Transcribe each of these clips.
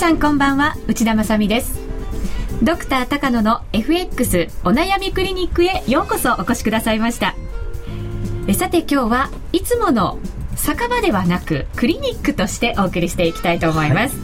さんこんばんは内田まさです。ドクター高野の FX お悩みクリニックへようこそお越しくださいました。えさて今日はいつもの酒場ではなくクリニックとしてお送りしていきたいと思います、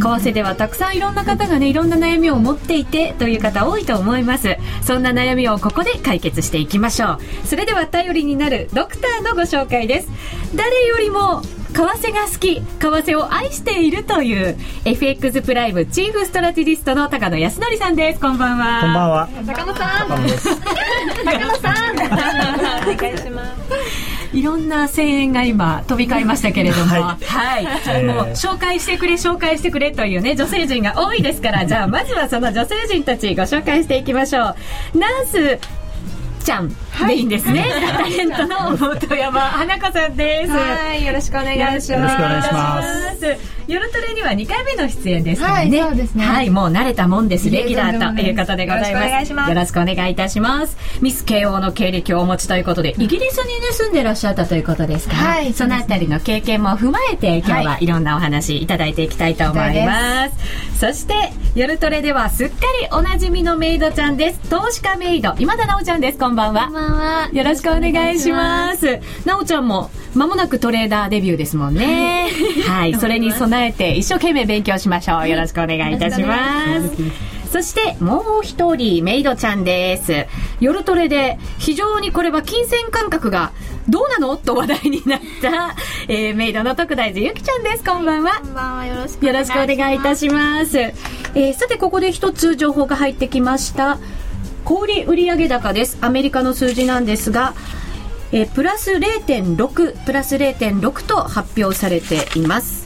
はい、為替ではたくさんいろんな方がねいろんな悩みを持っていてという方多いと思います。そんな悩みをここで解決していきましょう。それでは頼りになるドクターのご紹介です。誰よりも為替が好き為替を愛しているという FX プライムチーフストラテジストの高野康則さんです。こんばんは。こんばんは。高野さん。高野さん。お願いします。いろんな声援が今飛び交いましたけれども、はい、はい、もう紹介してくれ紹介してくれというね女性陣が多いですから。じゃあまずはその女性陣たちご紹介していきましょう。ナースちゃんでいいんですね、はい、タレントの本山花子さんですはいよろしくお願いしますよろしくお願いします夜トレには2回目の出演ですからね。はい、そうですね。はい、もう慣れたもんです。レギュラーということでございます。よろしくお願いいたします。ミス慶応の経歴をお持ちということで、イギリスにね、住んでらっしゃったということですから、はい、そのあたりの経験も踏まえて、今日はいろんなお話いただいていきたいと思います。そして、夜トレではすっかりおなじみのメイドちゃんです。投資家メイド、今田直ちゃんです。こんばんは。ばんは。よろしくお願いします。直ちゃんも、まもなくトレーダーデビューですもんね。はい、それに備えて一生懸命勉強しましょう。よろしくお願いいたします。そしてもう一人メイドちゃんです。夜トレで非常にこれは金銭感覚がどうなの？と話題になった、えー、メイドの徳大寺ゆきちゃんです。こんばんは。こんばんは。よろしくお願いいたします。えー、さてここで一つ情報が入ってきました。小売売上高です。アメリカの数字なんですが、え、プラス0.6プラス0.6と発表されています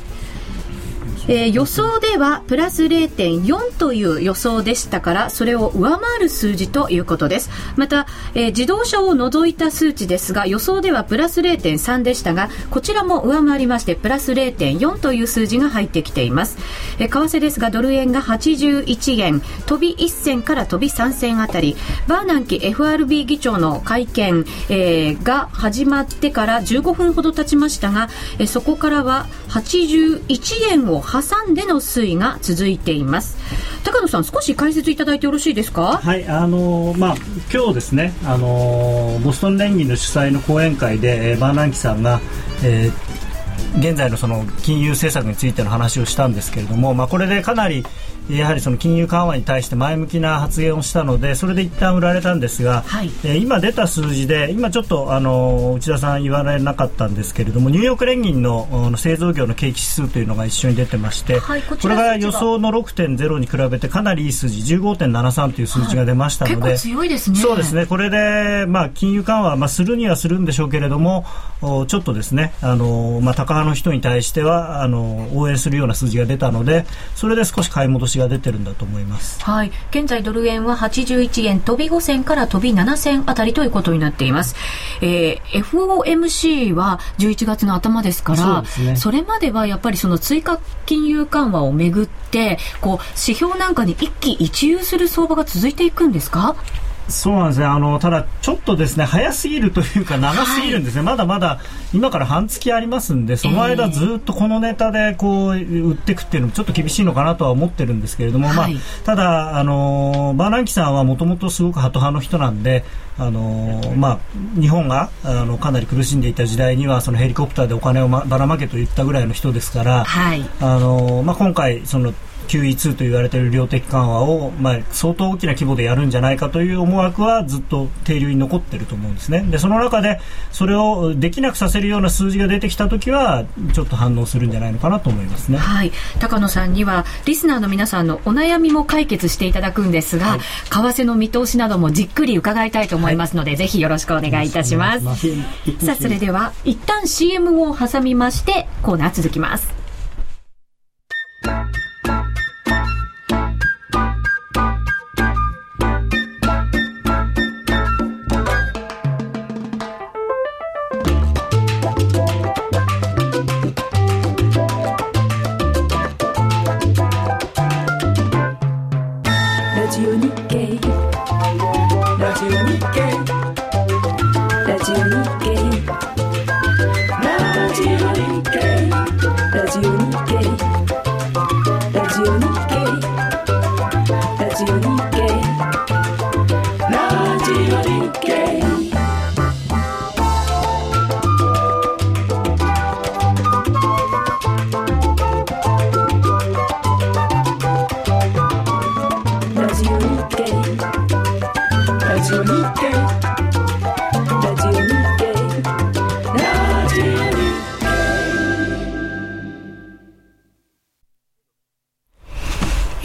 えー、予想ではプラス0.4という予想でしたからそれを上回る数字ということです。また、えー、自動車を除いた数値ですが予想ではプラス0.3でしたがこちらも上回りましてプラス0.4という数字が入ってきています、えー、為替ですがドル円が81円飛び1銭から飛び3銭あたり。バーナンキ FRB 議長の会見、えー、が始まってから15分ほど経ちましたが、えー、そこからは81円を挟んでの推移が続いています。高野さん少し解説いただいてよろしいですか？はいあのまあ今日ですねあのボストン連銀の主催の講演会で、えー、バーナンキさんが、えー、現在のその金融政策についての話をしたんですけれども、まあ、これでかなりやはりその金融緩和に対して前向きな発言をしたのでそれで一旦売られたんですが、はい、えー、今出た数字で今ちょっとあの内田さん言われなかったんですけれどもニューヨーク連銀の製造業の景気指数というのが一緒に出てまして、はい、これが予想の6.0に比べてかなりいい数字15.73という数字が出ましたので、はい、強いですね。そうですね。これで、まあ、金融緩和、まあ、するにはするんでしょうけれどもちょっとですねあの、まあ、高派の人に対してはあの応援するような数字が出たのでそれで少し買い戻しが出てるんだと思います。はい。現在ドル円は81円飛び5銭から飛び7銭あたりということになっています。えー、FOMC は11月の頭ですから、そ、ね,、それまではやっぱりその追加金融緩和をめぐって、こう指標なんかに一喜一憂する相場が続いていくんですか？そうなんですね。あのただ、ちょっとですね早すぎるというか長すぎるんですね、はい、まだまだ今から半月ありますんでその間ずっとこのネタでこう売っていくっていうのもちょっと厳しいのかなとは思ってるんですけれども、はい、まあ、ただあのバーナンキさんはもともとすごくハト派の人なんであのまあ、日本があのかなり苦しんでいた時代にはそのヘリコプターでお金をばらまけと言ったぐらいの人ですから、はい、あのまあ、今回その QE2 と言われている量的緩和を、まあ、相当大きな規模でやるんじゃないかという思惑はずっと停留に残っていると思うんですね。でその中でそれをできなくさせるような数字が出てきた時はちょっと反応するんじゃないのかなと思いますね、はい、高野さんにはリスナーの皆さんのお悩みも解決していただくんですが、はい、為替の見通しなどもじっくり伺いたいと思いますので、はい、ぜひよろしくお願いいたします。さあそれでは一旦 CM を挟みましてコーナー続きますラジ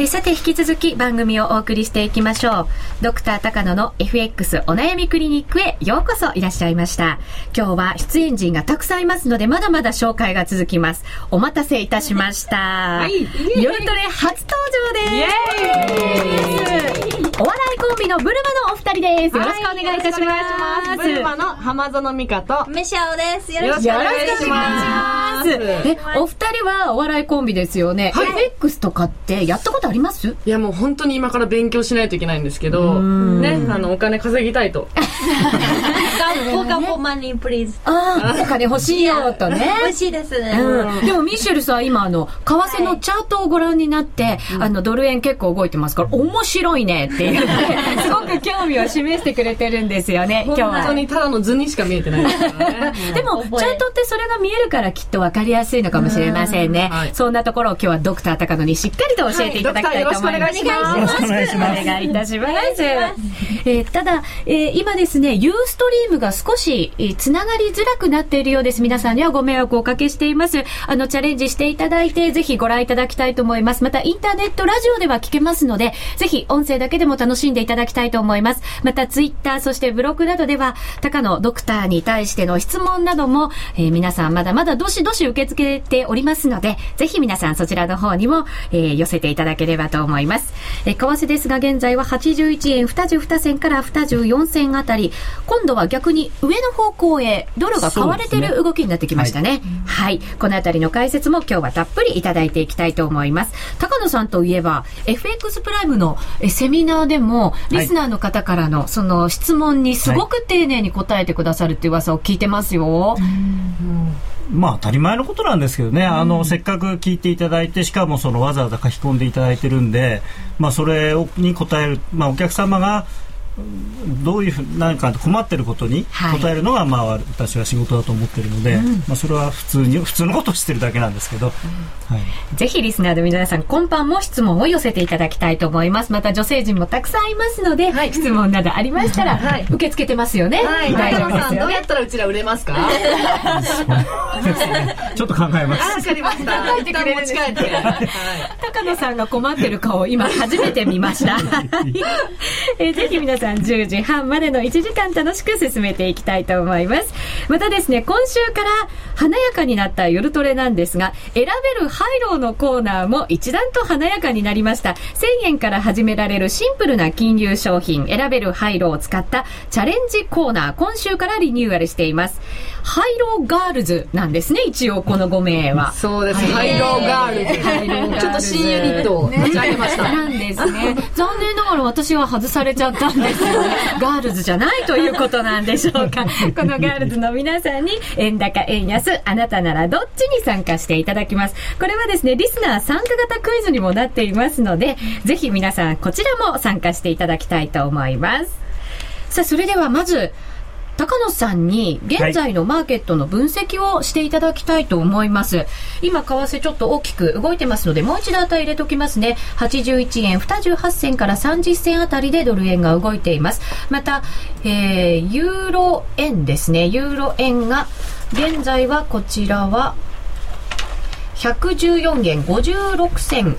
さて引き続き番組をお送りしていきましょう。ドクター高野の FX お悩みクリニックへようこそいらっしゃいました。今日は出演陣がたくさんいますのでまだまだ紹介が続きます。お待たせいたしました、夜トレ初登場です。お笑いコンビのブルマのお二人です。よろしくお願いいたします、ブルマの浜園美香と、メシャオです。よろしくおお願いしまます。え、お二人はお笑いコンビですよね。FX とかってやったことあります？いやもう本当に今から勉強しないといけないんですけど、ね、あの、お金稼ぎたいと。ガンポガポマニープリーズ。ああ、お金欲しいよとね。美味しいですね。うん、でもミシェルさん今あの為替のチャートをご覧になって、あのドル円結構動いてますから面白いねっていうすごく興味を示してくれてるんですよね 今日本当は。にただの図にしか見えてないですからね。でも、チャートってそれが見えるからきっと分かりやすいのかもしれませんね。はいそんなところを今日はドクター高野にしっかりと教えていただきたいと思います。はいしくお願いしますお願いいたします。えーただ、えー今ですね、ユーストリームが少し、えーつながりづらくなっているようです。皆さんにはご迷惑をおかけしています。あの、チャレンジしていただいて、ぜひご覧いただきたいと思います。また、インターネットラジオでは聞けますので、ぜひ音声だけでも楽しんでいただきたいと思います。また、ツイッター、そしてブログなどでは、高野ドクターに対しての質問なども、えー皆さんまだまだどしどし受け付けておりますので、ぜひ皆さんそちらの方にも、えー寄せていただければと思います。えー為替ですが、現在は81円22銭から24銭あたり、今度は逆に上の方向へドルが買われてそうですねる動きになってきましたね。はい。このあたりの解説も今日はたっぷりいただいていきたいと思います。高野さんといえば、FX プライムのえセミナーでも、リスナーの方からのその質問にすごく丁寧に答えてくださるっていう噂を聞いてますよ。まあ当たり前のことなんですけどね、あのせっかく聞いていただいてしかもそのわざわざ書き込んでいただいてるんで、まあ、それをに答える、まあ、お客様がうんどういうふう何か困ってることにはい答えるのが、まあ、私は仕事だと思ってるので、まあ、それは普通に 普通のことをしてるだけなんですけど、はい、ぜひリスナーの皆さん、今般も質問を寄せていただきたいと思います。また女性陣もたくさんいますので、質問などありましたら、はい受け付けてますよね。はい、大丈高野さん、夫ですよねどうや。ったらうちら売れますか？ちょっと考えます。わかりました。一旦持ち帰って。はい高野さんが困ってる顔を今初めて見ました。えーぜひ皆さん10時半までの1時間楽しく進めていきたいと思います。またですね、今週から華やかになった夜トレなんですが、選べるハイローのコーナーも一段と華やかになりました。1000円から始められるシンプルな金融商品、選べるハイローを使ったチャレンジコーナー、今週からリニューアルしています。ハイローガールズなんですね、一応この5名は。そうです。ハイローガールズ。ちょっと新ユニットを立ち上げました。なんですね。残念ながら私は外されちゃったんですよね。ガールズじゃないということなんでしょうか。このガールズの皆さんに、円高、円安、あなたならどっちに参加していただきます。これはですね、リスナー参加型クイズにもなっていますので、ぜひ皆さんこちらも参加していただきたいと思います。さあ、それではまず、高野さんに現在のマーケットの分析をしていただきたいと思います。今、為替ちょっと大きく動いてますので、もう一度値入れときますね。81円28銭から30銭あたりでドル円が動いています。また、えー、ユーロ円ですね。ユーロ円が、現在はこちらは、114円56銭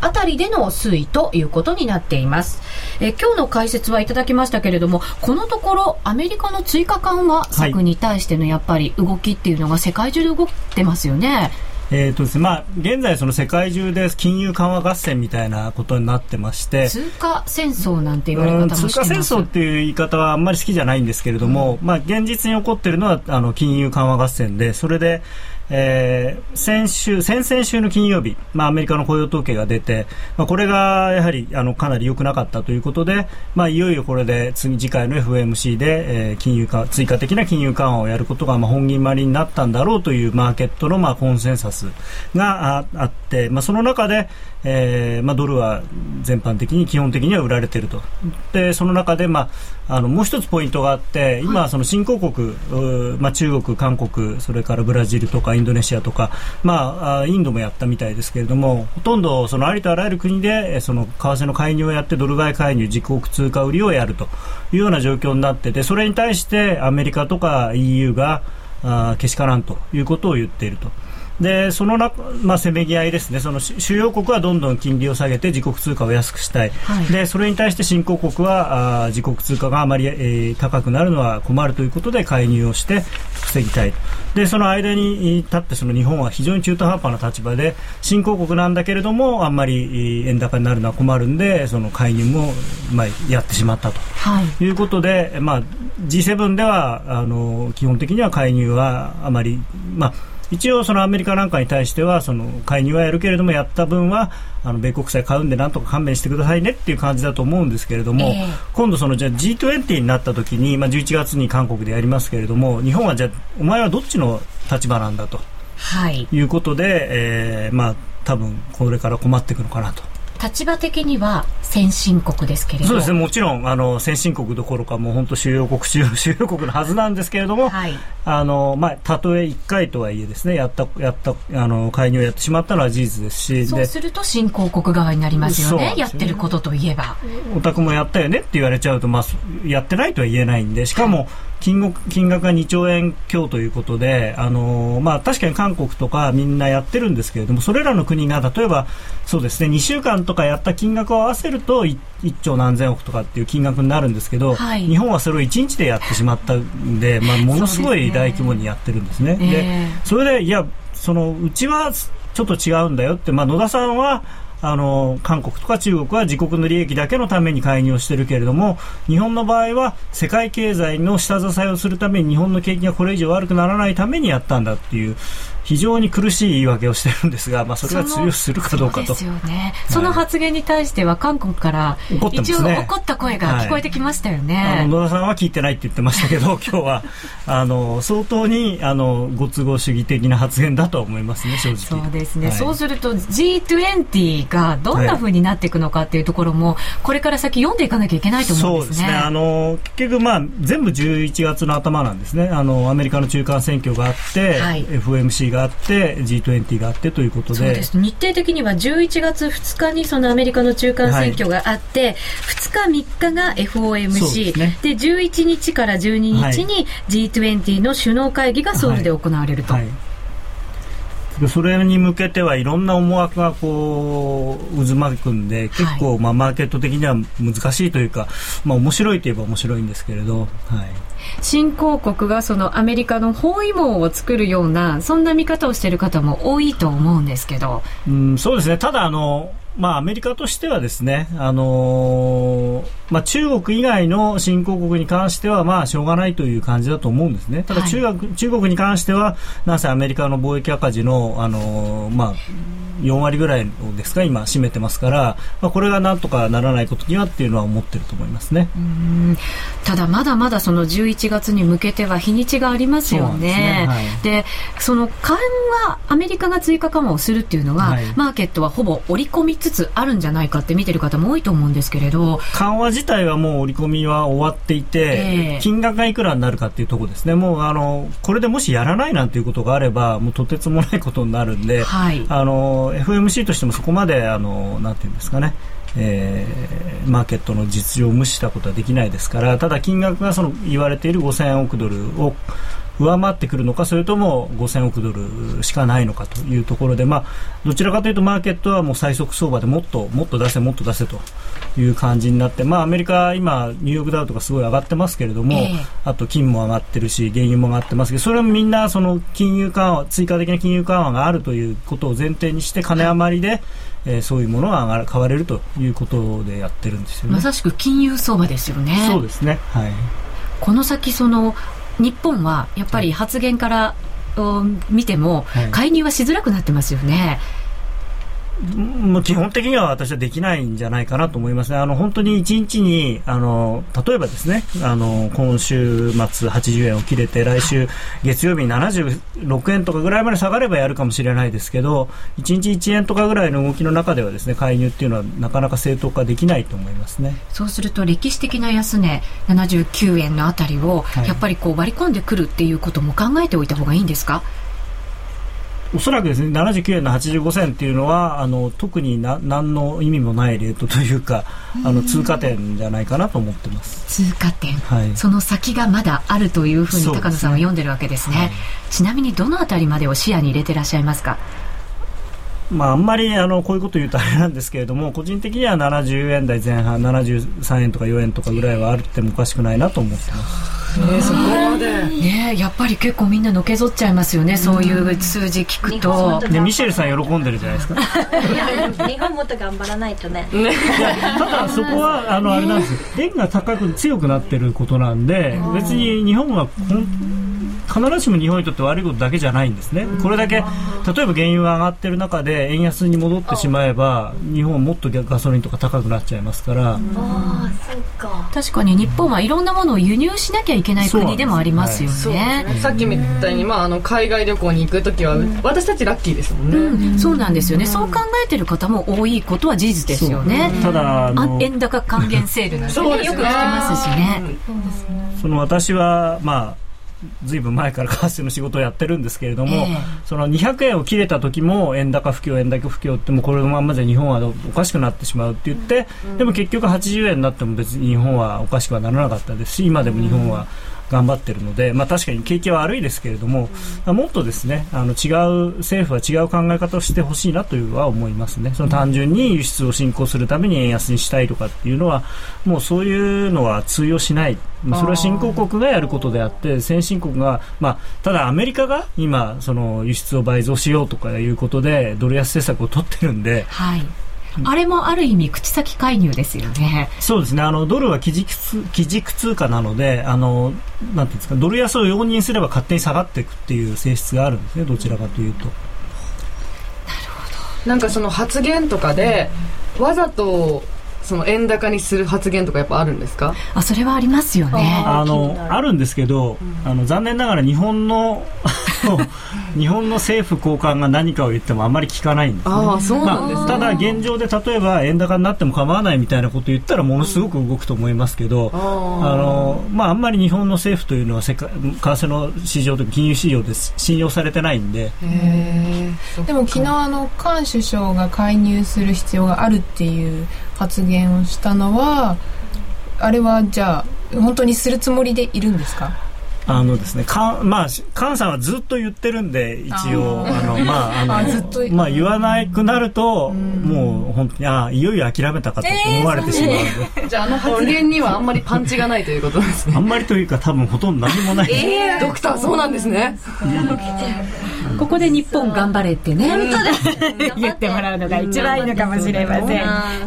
あたりでの推移ということになっています。えー今日の解説はいただきましたけれども、このところアメリカの追加緩和策に対してのやっぱり動きっていうのが世界中で動いてますよね。えーとですねまあ、現在、その世界中で金融緩和合戦みたいなことになってまして、通貨戦争なんて言われ方うんもしてます。通貨戦争っていう言い方はあんまり好きじゃないんですけれども、まあ、現実に起こっているのはあの金融緩和合戦でそれで、えー先週、先々週の金曜日、まあ、アメリカの雇用統計が出て、まあ、これがやはりあのかなり良くなかったということで、まあ、いよいよこれで次次回の FOMC で、えー金融化追加的な金融緩和をやることがまあ本気まりになったんだろうというマーケットのまあコンセンサスがああって、まあ、その中で、えーまあ、ドルは全般的に基本的には売られているとでその中で、まあ、あのもう一つポイントがあって今、その新興国、まあ、中国、韓国それからブラジルとかインドネシアとか、まあ、あインドもやったみたいですけれどもほとんどそのありとあらゆる国でえーその為替の介入をやってドル買い介入自国通貨売りをやるというような状況になっててそれに対してアメリカとか EU があーけしからんということを言っていると。でその中、まあ、せめぎ合いですね、その主主要国はどんどん金利を下げて自国通貨を安くしたい、はいでそれに対して新興国はあー自国通貨があまり、えー高くなるのは困るということで介入をして防ぎたいでその間にえー立ってその日本は非常に中途半端な立場で新興国なんだけれどもあんまりえー円高になるのは困るんでその介入も、まあ、やってしまったと。はい。ということで、まあ、G7 ではあの基本的には介入はあまり、まあ、一応、そのアメリカなんかに対してはその介入はやるけれどもやった分はあの米国債買うんでなんとか勘弁してくださいねっていう感じだと思うんですけれども、ええ今度そのじゃあ G20 になった時に、まあ、11月に韓国でやりますけれども日本はじゃあお前はどっちの立場なんだとはい。いうことで、えーまあ、多分これから困っていくのかなと。立場的には先進国ですけれどそうですね、もちろんあの先進国どころかもう本当主要国主要 主要国のはずなんですけれども、はい。あのまあ、たとえ1回とはいえですねやったやったあの介入をやってしまったのは事実ですしそうですると新興国側になりますよね。ねやってることといえば。お宅もやったよねって言われちゃうと、まあ、そやってないとは言えないんでしかも金額金額が2兆円強ということで、あのまあ、確かに韓国とかみんなやってるんですけれどもそれらの国が例えばそうですね2週間とかやった金額を合わせると 1, 兆何千億とかっていう金額になるんですけど、はい。日本はそれを1日でやってしまったんで、まあ、ものすごい大規模にやってるんですね。ええ。でそれでいやそのうちはちょっと違うんだよって、まあ、野田さんはあの韓国とか中国は自国の利益だけのために介入をしているけれども日本の場合は世界経済の下支えをするために日本の景気がこれ以上悪くならないためにやったんだっていう非常に苦しい言い訳をしてるんですが、まあ、それが通用するかどうかとそうですよね。その発言に対しては韓国から一応ね怒った声が聞こえてきましたよあね。の野田さんは聞いてないって言ってましたけど 今日はあの相当にあのご都合主義的な発言だとは思いますね正直そうですね、はいそうすると G20 がどんな風になっていくのかっていうところも、これから先読んでいかなきゃいけないと思うんでね。そうですすね。あの結局まあ全部11月の頭なんですね。あのアメリカの中間選挙があって、はい FOMC があって G20 があってということで。そうです。日程的には11月2日にそのアメリカの中間選挙があって、2日3日が FOMC すね。で11日から12日に G20 の首脳会議がソウルで行われると、はい。それに向けてはいろんな思惑がこう渦巻くんで結構まあマーケット的には難しいというか、まあ面白いといえば面白いんですけれど、はい、新興国がそのアメリカの包囲網を作るようなそんな見方をしている方も多いと思うんですけどうん、そうですね。ただあのまあ、アメリカとしてはですね、あのーまあ、中国以外の新興国に関しては、まあ、しょうがないという感じだと思うんですね。ただはい中国、中国に関しては、なんせアメリカの貿易赤字の、あのーまあ、4割ぐらいをですか、今、占めてますから、まあ、これがなんとかならないことにはっていうのは思ってると思いますね。うんただまだまだその11月に向けては日にちがありますよそうなんですねねはい。でその緩和アメリカが追加緩和をするっていうのは、はいマーケットはほぼ織り込みつつあるんじゃないかって見てる方も多いと思うんですけれど。緩和自体はもう織り込みは終わっていて、ええ。金額がいくらになるかっていうところですね。もうあの、これでもしやらないなんていうことがあれば、もうとてつもないことになるんで、はい。あの、FMC としてもそこまで、あの、なんていうんですかね、えーマーケットの実情を無視したことはできないですから、ただ金額がその言われている5000億ドルを上回ってくるのか、それとも5000億ドルしかないのかというところで、まあ、どちらかというとマーケットはもう最速相場でもっともっと出せ、もっと出せという感じになって、まあ、アメリカ、今、ニューヨークダウとかすごい上がってますけれども、ええ。あと金も上がってるし、原油も上がってますけど、それもみんなその金融緩和、追加的な金融緩和があるということを前提にして、金余りで、えーそういうものが上がる買われるということでやってるんですよね。まさしく金融相場ですよね。そうですね。はい。この先その日本はやっぱり発言からを見ても、はい介入はしづらくなってますよね。もう基本的には私はできないんじゃないかなと思いますね。あの本当に1日にあの例えばですね、あの今週末80円を切れて来週月曜日に76円とかぐらいまで下がればやるかもしれないですけど、1日1円とかぐらいの動きの中ではですね介入っていうのはなかなか正当化できないと思いますね。そうすると歴史的な安値79円のあたりを、はいやっぱりこう割り込んでくるっていうことも考えておいた方がいいんですか？おそらくですね79円の85銭っていうのはあの特にな何の意味もないレートというかあの通過点じゃないかなと思ってます。通過点、はい。その先がまだあるというふうに高野さんは読んでるわけですね。はい。ちなみにどのあたりまでを視野に入れてらっしゃいますか？まあ、あんまりあのこういうこと言うとあれなんですけれども個人的には70円台前半73円とか4円とかぐらいはあるってもおかしくないなと思ってます。えーそこまで。ねえやっぱり結構みんなのけぞっちゃいますよね、そういう数字聞く日と本とでミシェルさん喜んでるじゃないですか。いや日本もっと頑張らないとね。ただそこはあのあれなんですよ。円が高く強くなってることなんで別に日本はほん必ずしも日本にとって悪いことだけじゃないんですね、これだけ例えば原油が上がってる中で円安に戻ってしまえば日本はもっとガソリンとか高くなっちゃいますから、ああ、そっか。確かに日本はいろんなものを輸入しなきゃいけない国でもありますよそうですね。ねさっきみたいに、まあ、あの海外旅行に行くときは、私たちラッキーですもんね、うん、そうなんですよね、そう考えてる方も多いことは事実ですよね。ただああの円高還元セールなんて、ねよく聞きますしね。その私は、まあ、ずいぶん前から為替の仕事をやってるんですけれども、ええ。その200円を切れた時も円高不況、円高不況ってもうこれのまんまじゃ日本はおかしくなってしまうって言って、でも結局80円になっても別に日本はおかしくはならなかったですし今でも日本は頑張ってるので、まあ、確かに景気は悪いですけれども、もっとですねあの違う政府は違う考え方をしてほしいなというは思いますね。その単純に輸出を進行するために円安にしたいとかっていうのはもうそういうのは通用しない、まあそれは新興国がやることであって先進国が、まあ、ただアメリカが今その輸出を倍増しようとかいうことでドル安政策を取ってるんではい。あれもある意味口先介入ですよね。そうですねあのドルは基軸通基軸通貨なのであのなんていうんですかドル安を容認すれば勝手に下がっていくっていう性質があるんですねどちらかというと。なんかその発言とかでわざとその円高にする発言とかやっぱあるんですか？あ、それはありますよね。あのあるんですけど、あの残念ながら日本の日本の政府高官が何かを言ってもあんまり聞かないんですね。ああそうなんですね、まあ、ただ現状で例えば円高になっても構わないみたいなことを言ったらものすごく動くと思いますけど、あのまあ、あんまり日本の政府というのは世界為替の市場とか金融市場で信用されてないんで、でも昨日あの菅首相が介入する必要があるっていう発言をしたのはあれはじゃあ本当にするつもりでいるんですか？あのですね、かまあ、し菅さんはずっと言ってるんで、一応、あの、まあ、あの、あずっとまあ、言わなくなると、もう、本当に、ああ、いよいよ諦めたかと思われてしまうので、じゃああの発言にはあんまりパンチがないということですねあんまりというか、多分ほとんど何もない。ドクターそうなんですねここで日本頑張れってね。言ってもらうのが一番いいのかもしれません。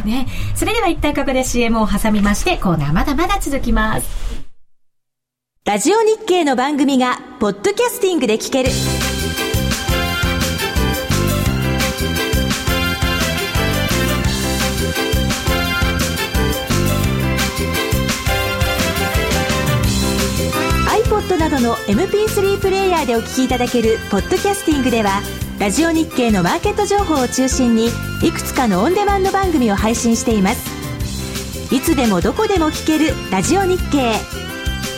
ね。それでは一旦ここで CM を挟みまして、コーナーまだまだ続きます。ラジオ日経の番組がポッドキャスティングで聞ける。iPod などの MP3 プレイヤーでお聞きいただけるポッドキャスティングではラジオ日経のマーケット情報を中心にいくつかのオンデマンド番組を配信しています。いつでもどこでも聞けるラジオ日経。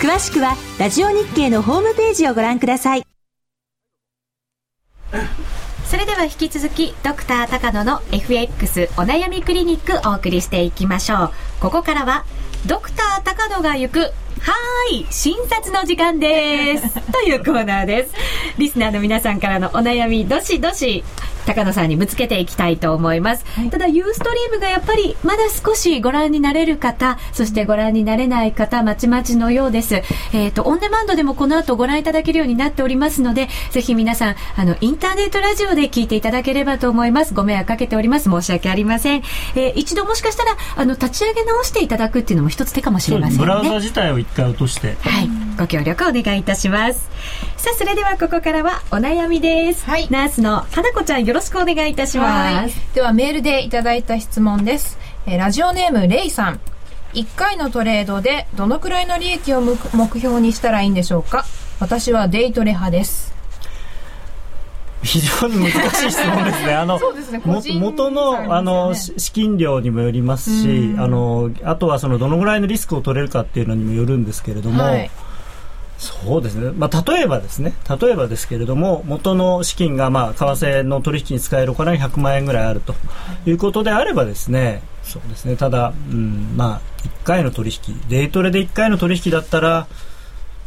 詳しくはラジオ日経のホームページをご覧くださいそれでは引き続き、ドクター高野の FX お悩みクリニックお送りしていきましょう。ここからは、ドクター高野が行く、はーい、診察の時間です。というコーナーです。リスナーの皆さんからのお悩み、どしどし、高野さんにぶつけていきたいと思います、ただユーストリームがやっぱりまだ少しご覧になれる方そしてご覧になれない方まちまちのようです。えっ、とオンデマンドでもこの後ご覧いただけるようになっておりますのでぜひ皆さんあのインターネットラジオで聞いていただければと思います。ご迷惑かけております。申し訳ありません、えー一度もしかしたらあの立ち上げ直していただくっていうのも一つ手かもしれませんね。ブラウザ自体を一回落として。はい、ご協力お願いいたします。さあ、それではここからはお悩みです。はい。ナースの花子ちゃんよろしくお願いいたします。ではメールでいただいた質問です、えーラジオネームレイさん。1回のトレードでどのくらいの利益を目目標にしたらいいんでしょうか？私はデイトレ派です。非常に難しい質問ですね。あの、そうですね。元の、あの、し資金量にもよりますし、あの、あとはその、どのぐらいのリスクを取れるかっていうのにもよるんですけれども、はいそうですね。まあ、例えばですね、例えばですけれども、元の資金が、まあ、為替の取引に使えるお金が100万円ぐらいあるということであればですね、そうですね。ただ、うん、まあ、1回の取引、デイトレで1回の取引だったら、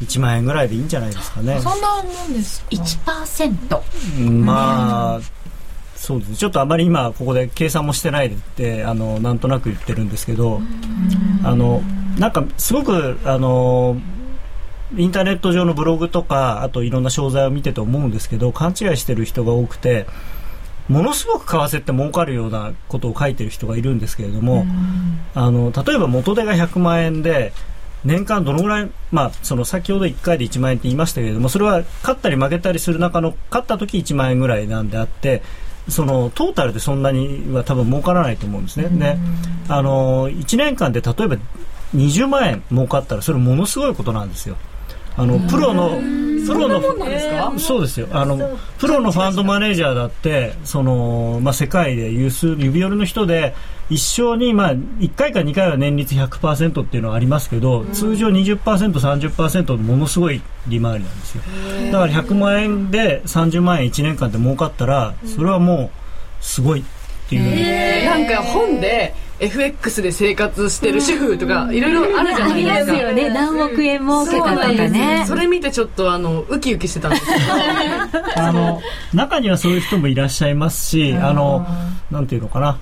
1万円ぐらいでいいんじゃないですかね。そんなもんですか？1%。うんまあ、そうですね。ちょっとあまり今ここで計算もしてないでって、あの、なんとなく言ってるんですけど、あの、なんかすごく、あの、インターネット上のブログとか、あといろんな商材を見てて思うんですけど、勘違いしてる人が多くて、ものすごく為替って儲かるようなことを書いてる人がいるんですけれども、あの例えば元手が100万円で年間どのぐらい、まあ、その先ほど1回で1万円って言いましたけれどもそれは勝ったり負けたりする中の勝った時1万円ぐらいなんであってそのトータルでそんなには多分儲からないと思うんですね。であの1年間で例えば20万円儲かったらそれものすごいことなんですよ。あのプロのプロのそうですよ。あのプロのファンドマネージャーだってその、まあ、世界で有数指折りの人で一生に、まあ、1回か2回は年率100%っていうのはありますけど、通常 20%30% のものすごい利回りなんですよ。だから100万円で30万円1年間で儲かったらそれはもうすごいっていう、なんか本で FX で生活してる主婦とかいろいろあるじゃありないでか。ますすよね。何億円儲けたとかそうなんですねよ。それ見てちょっとあのウキウキしてたんですけど あの中にはそういう人もいらっしゃいますし、あのなんていうのかな、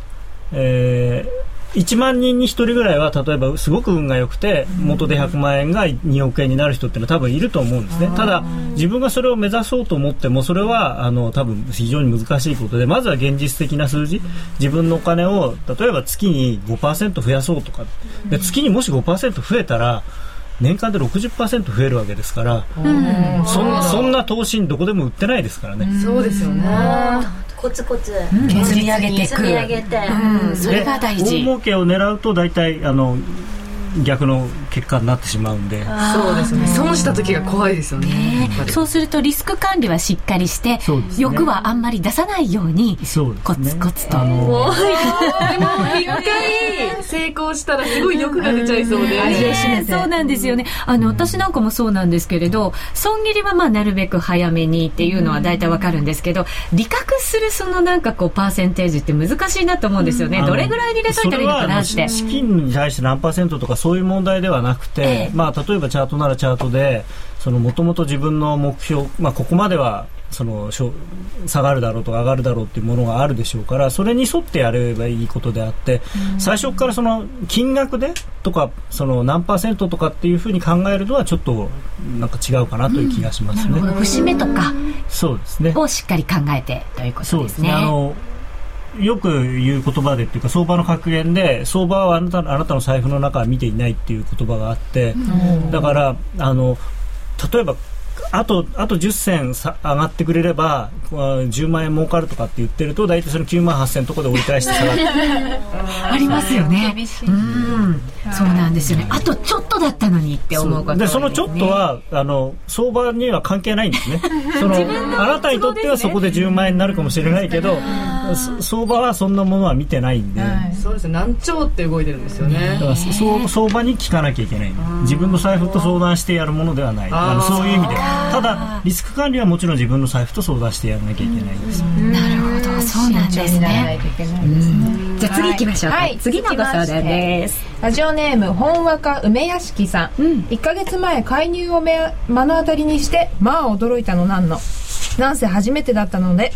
えー1万人に1人ぐらいは例えばすごく運が良くて元で100万円が2億円になる人っていうのは多分いると思うんですね。ただ自分がそれを目指そうと思ってもそれはあの多分非常に難しいことでまずは現実的な数字。自分のお金を例えば月に5%増やそうとか。で月にもし5%増えたら年間で60%増えるわけですから、そんそんな投資にどこでも売ってないですからね。そうですよね。コツコツ。積み上げていく。積み上げて。うん、それが大大事。儲けを狙うと大体あの逆の結果になってしまうんで。そうですね。損した時が怖いですよね。やっぱり。そうするとリスク管理はしっかりして、ね。欲はあんまり出さないように、そうですね。コツコツと。あのでも一回成功したらすごい欲が出ちゃいそうで。ねそうなんですよね。あの、私なんかもそうなんですけれど、損切りはまあなるべく早めにっていうのは大体わかるんですけど、利確するそのなんかこうパーセンテージって難しいなと思うんですよね。どれぐらいに入れといたらいいのかなって。資金に対して何パーセントとかそういう問題ではなくて、ええまあ、例えばチャートならチャートでもともと自分の目標、まあ、ここまではそのしょ下がるだろうとか上がるだろうっていうものがあるでしょうからそれに沿ってやればいいことであって、最初からその金額でとかその何パーセントとかっていうふうに考えるのはちょっとなんか違うかなという気がしますね。節目とかそうですねをしっかり考えてということでね。そうですすね。あのよく言う言葉でっていうか相場の格言で相場はあなたのあなたの財布の中は見ていないっていう言葉があって、だからあの例えばあとあと10銭さ上がってくれればあ10万円儲かるとかって言ってると大体その9万8000とこで折り返して下がって ありますよね。うん、そうなんですよね。あとちょっとだったのにって思うことでそのちょっとはあの相場には関係ないんですね。その あなたにとってはそこで10万円になるかもしれないけどそ相場はそんなものは見てないんで。はい。そうですね。何兆って動いてるんですよね。だからそう相場に聞かなきゃいけない。自分の財布と相談してやるものではない。あそういう意味で。ただリスク管理はもちろん自分の財布と相談してやらなきゃいけないですなるほど、そうなんですね。じゃあ次行きましょうか。はい。次のご相談です。ラジオネーム本和歌梅屋敷さん、うん。1ヶ月前介入を目目の当たりにしてまあ驚いたの。なんの？なんせ初めてだったので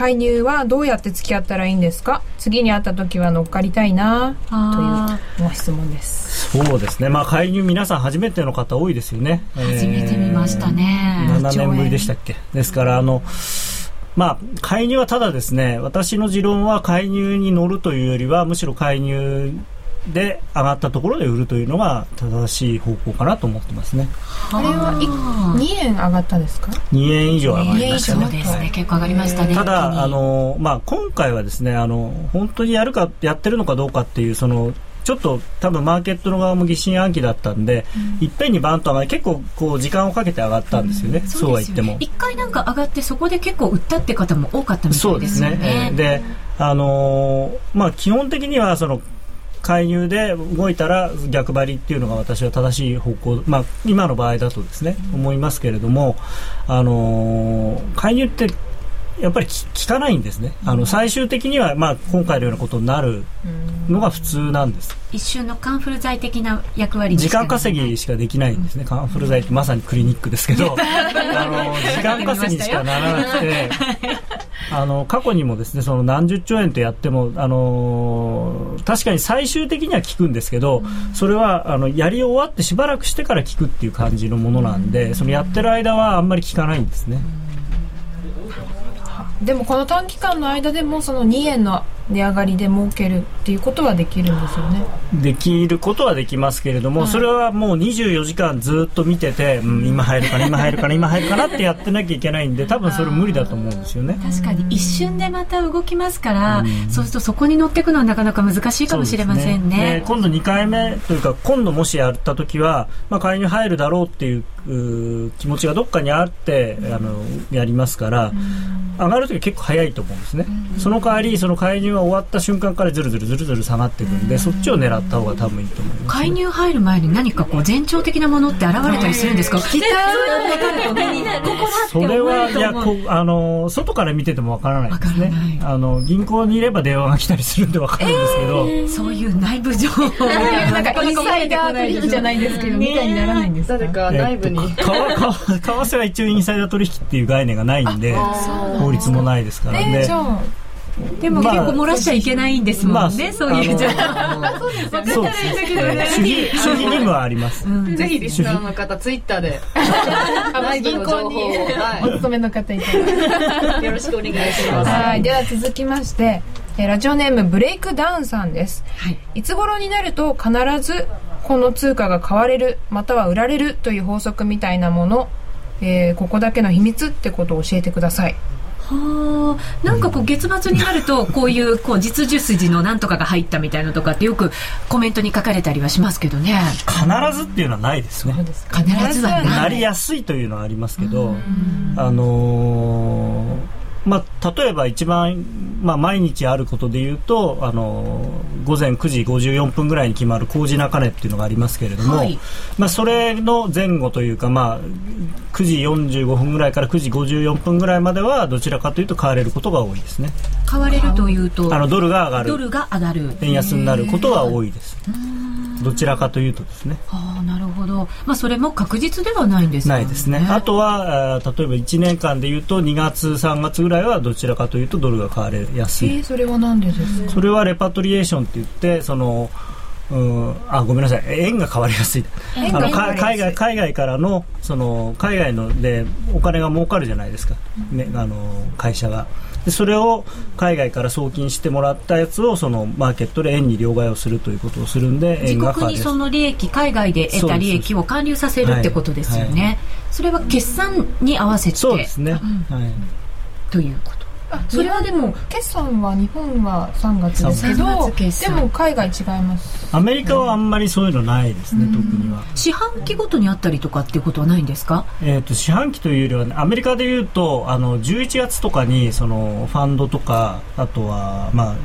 介入はどうやって付き合ったらいいんですか？次に会った時は乗っかりたいなあというご質問ですそうですね。まあ介入皆さん初めての方多いですよね。初めて見ましたね。7年ぶりでしたっけ？ですからあのまあ介入はただですね私の持論は介入に乗るというよりはむしろ介入で上がったところで売るというのが正しい方向かなと思ってますねあれは2円上がったですか？2円以上上がりましたねそうですね。結構上がりましたね。ただあの、まあ、今回はですねあの本当にやるかやってるのかどうかっていうそのちょっと多分マーケットの側も疑心暗鬼だったんで、いっぺんにバンと上がり結構こう時間をかけて上がったんですよね、そうは言っても。一回なんか上がってそこで結構売ったって方も多かったみたそいうでですすね。よね。えーで、あのーまあ基本的にはその介入で動いたら逆張りっていうのが私は正しい方向、まあ今の場合だとですね、思いますけれども、あのー介入ってやっぱりき効かないんですね。あの最終的にはまあ今回のようなことになるのが普通なんです。一瞬のカンフル剤的な役割で時間稼ぎしかできないんですね。カンフル剤ってまさにクリニックですけど、あの時間稼ぎにしかならなくて、あの過去にもですね、その何十兆円とやっても、あの確かに最終的には効くんですけど、それはあのやり終わってしばらくしてから効くっていう感じのものなんで、そのやってる間はあんまり効かないんですね。でもこの短期間の間でもその2円の値上がりで儲けるっていうことはできるんですよね。できることはできますけれども、それはもう24時間ずっと見てて、うん、今入るかな、今入るかな、今入るかなってやってなきゃいけないんで、多分それ無理だと思うんですよね。確かに一瞬でまた動きますから、そうするとそこに乗っていくのはなかなか難しいかもしれませんそうですでね。今度2回目というか今度もしやった時は、まあ、介入入るだろうっていううー気持ちがどっかにあって、あのやりますから、上がる時は結構早いと思うんですね、その代わりその介入が終わった瞬間からずるずるずるずる下がっていくんで、そっちを狙った方が多分いいと思います、介入入る前に何かこう前兆的なものって現れたりするんですか？聞きたいそれはいやこうあの外から見ててもわからないですね。わからない。あの銀行にいれば電話が来たりするんでわかるんですけど、そういう内部情報なんかインサイダー取引じゃないですけどみたいにならないんですか？誰か内部に、えっと、為替は一応インサイダー取引っていう概念がないんで法律もないですから。えーねじゃあでもまあ結構漏らしちゃいけないんですもんね、まあそういう情報。そうですね。守秘守秘義務はあります、ぜひリスナーの方ツイッターで内部の情報を、おは勤めの方いたらい、よろしくお願い。しますはい。では続きましてえーラジオネームブレイクダウンさんです、はい。いつ頃になると必ずこの通貨が買われるまたは売られるという法則みたいなもの、えーここだけの秘密ってことを教えてくださいはあなんかこう月末になるとこういうこう実需筋のなんとかが入ったみたいなとかってよくコメントに書かれたりはしますけどね。必ずっていうのはないですね。必ずはなりやすいというのはありますけど、あのーまあ、例えば一番、まあ、毎日あることで言うと、あのー午前9時54分ぐらいに決まる麹中値っていうのがありますけれども、はい。まあ、それの前後というか、まあ、9時45分ぐらいから9時54分ぐらいまではどちらかというと買われることが多いですね。買われるというとあのドルが上がる。ドルが上がる。円安になることは多いですどちらかというとですねはあなるほどまあそれも確実ではないんですよないですね。あとは、例えば1年間で言うと、2月、3月ぐらいはどちらかというとドルが買われやすい。えーそれは何でですか？それはレパトリエーションって言って、その、うん、あ、ごめんなさい。円が買われやすい。あの、海外、海外からの、その、海外のでお金が儲かるじゃないですか。ね、あの、会社が。でそれを海外から送金してもらったやつをそのマーケットで円に両替をするということをするんで自国にその利益海外で得た利益を還流させるってことですよね、はい。それは決算に合わせてそうですね、はい、ということそれはでも決算は日本は3月ですけど3月決で算も海外違います。アメリカはあんまりそういうのないですね、特には。四半期ごとにあったりとかっていうことはないんですか？えー、と四半期というよりは、ね、アメリカでいうとあの11月とかにそのファンドとかあとは、まあ、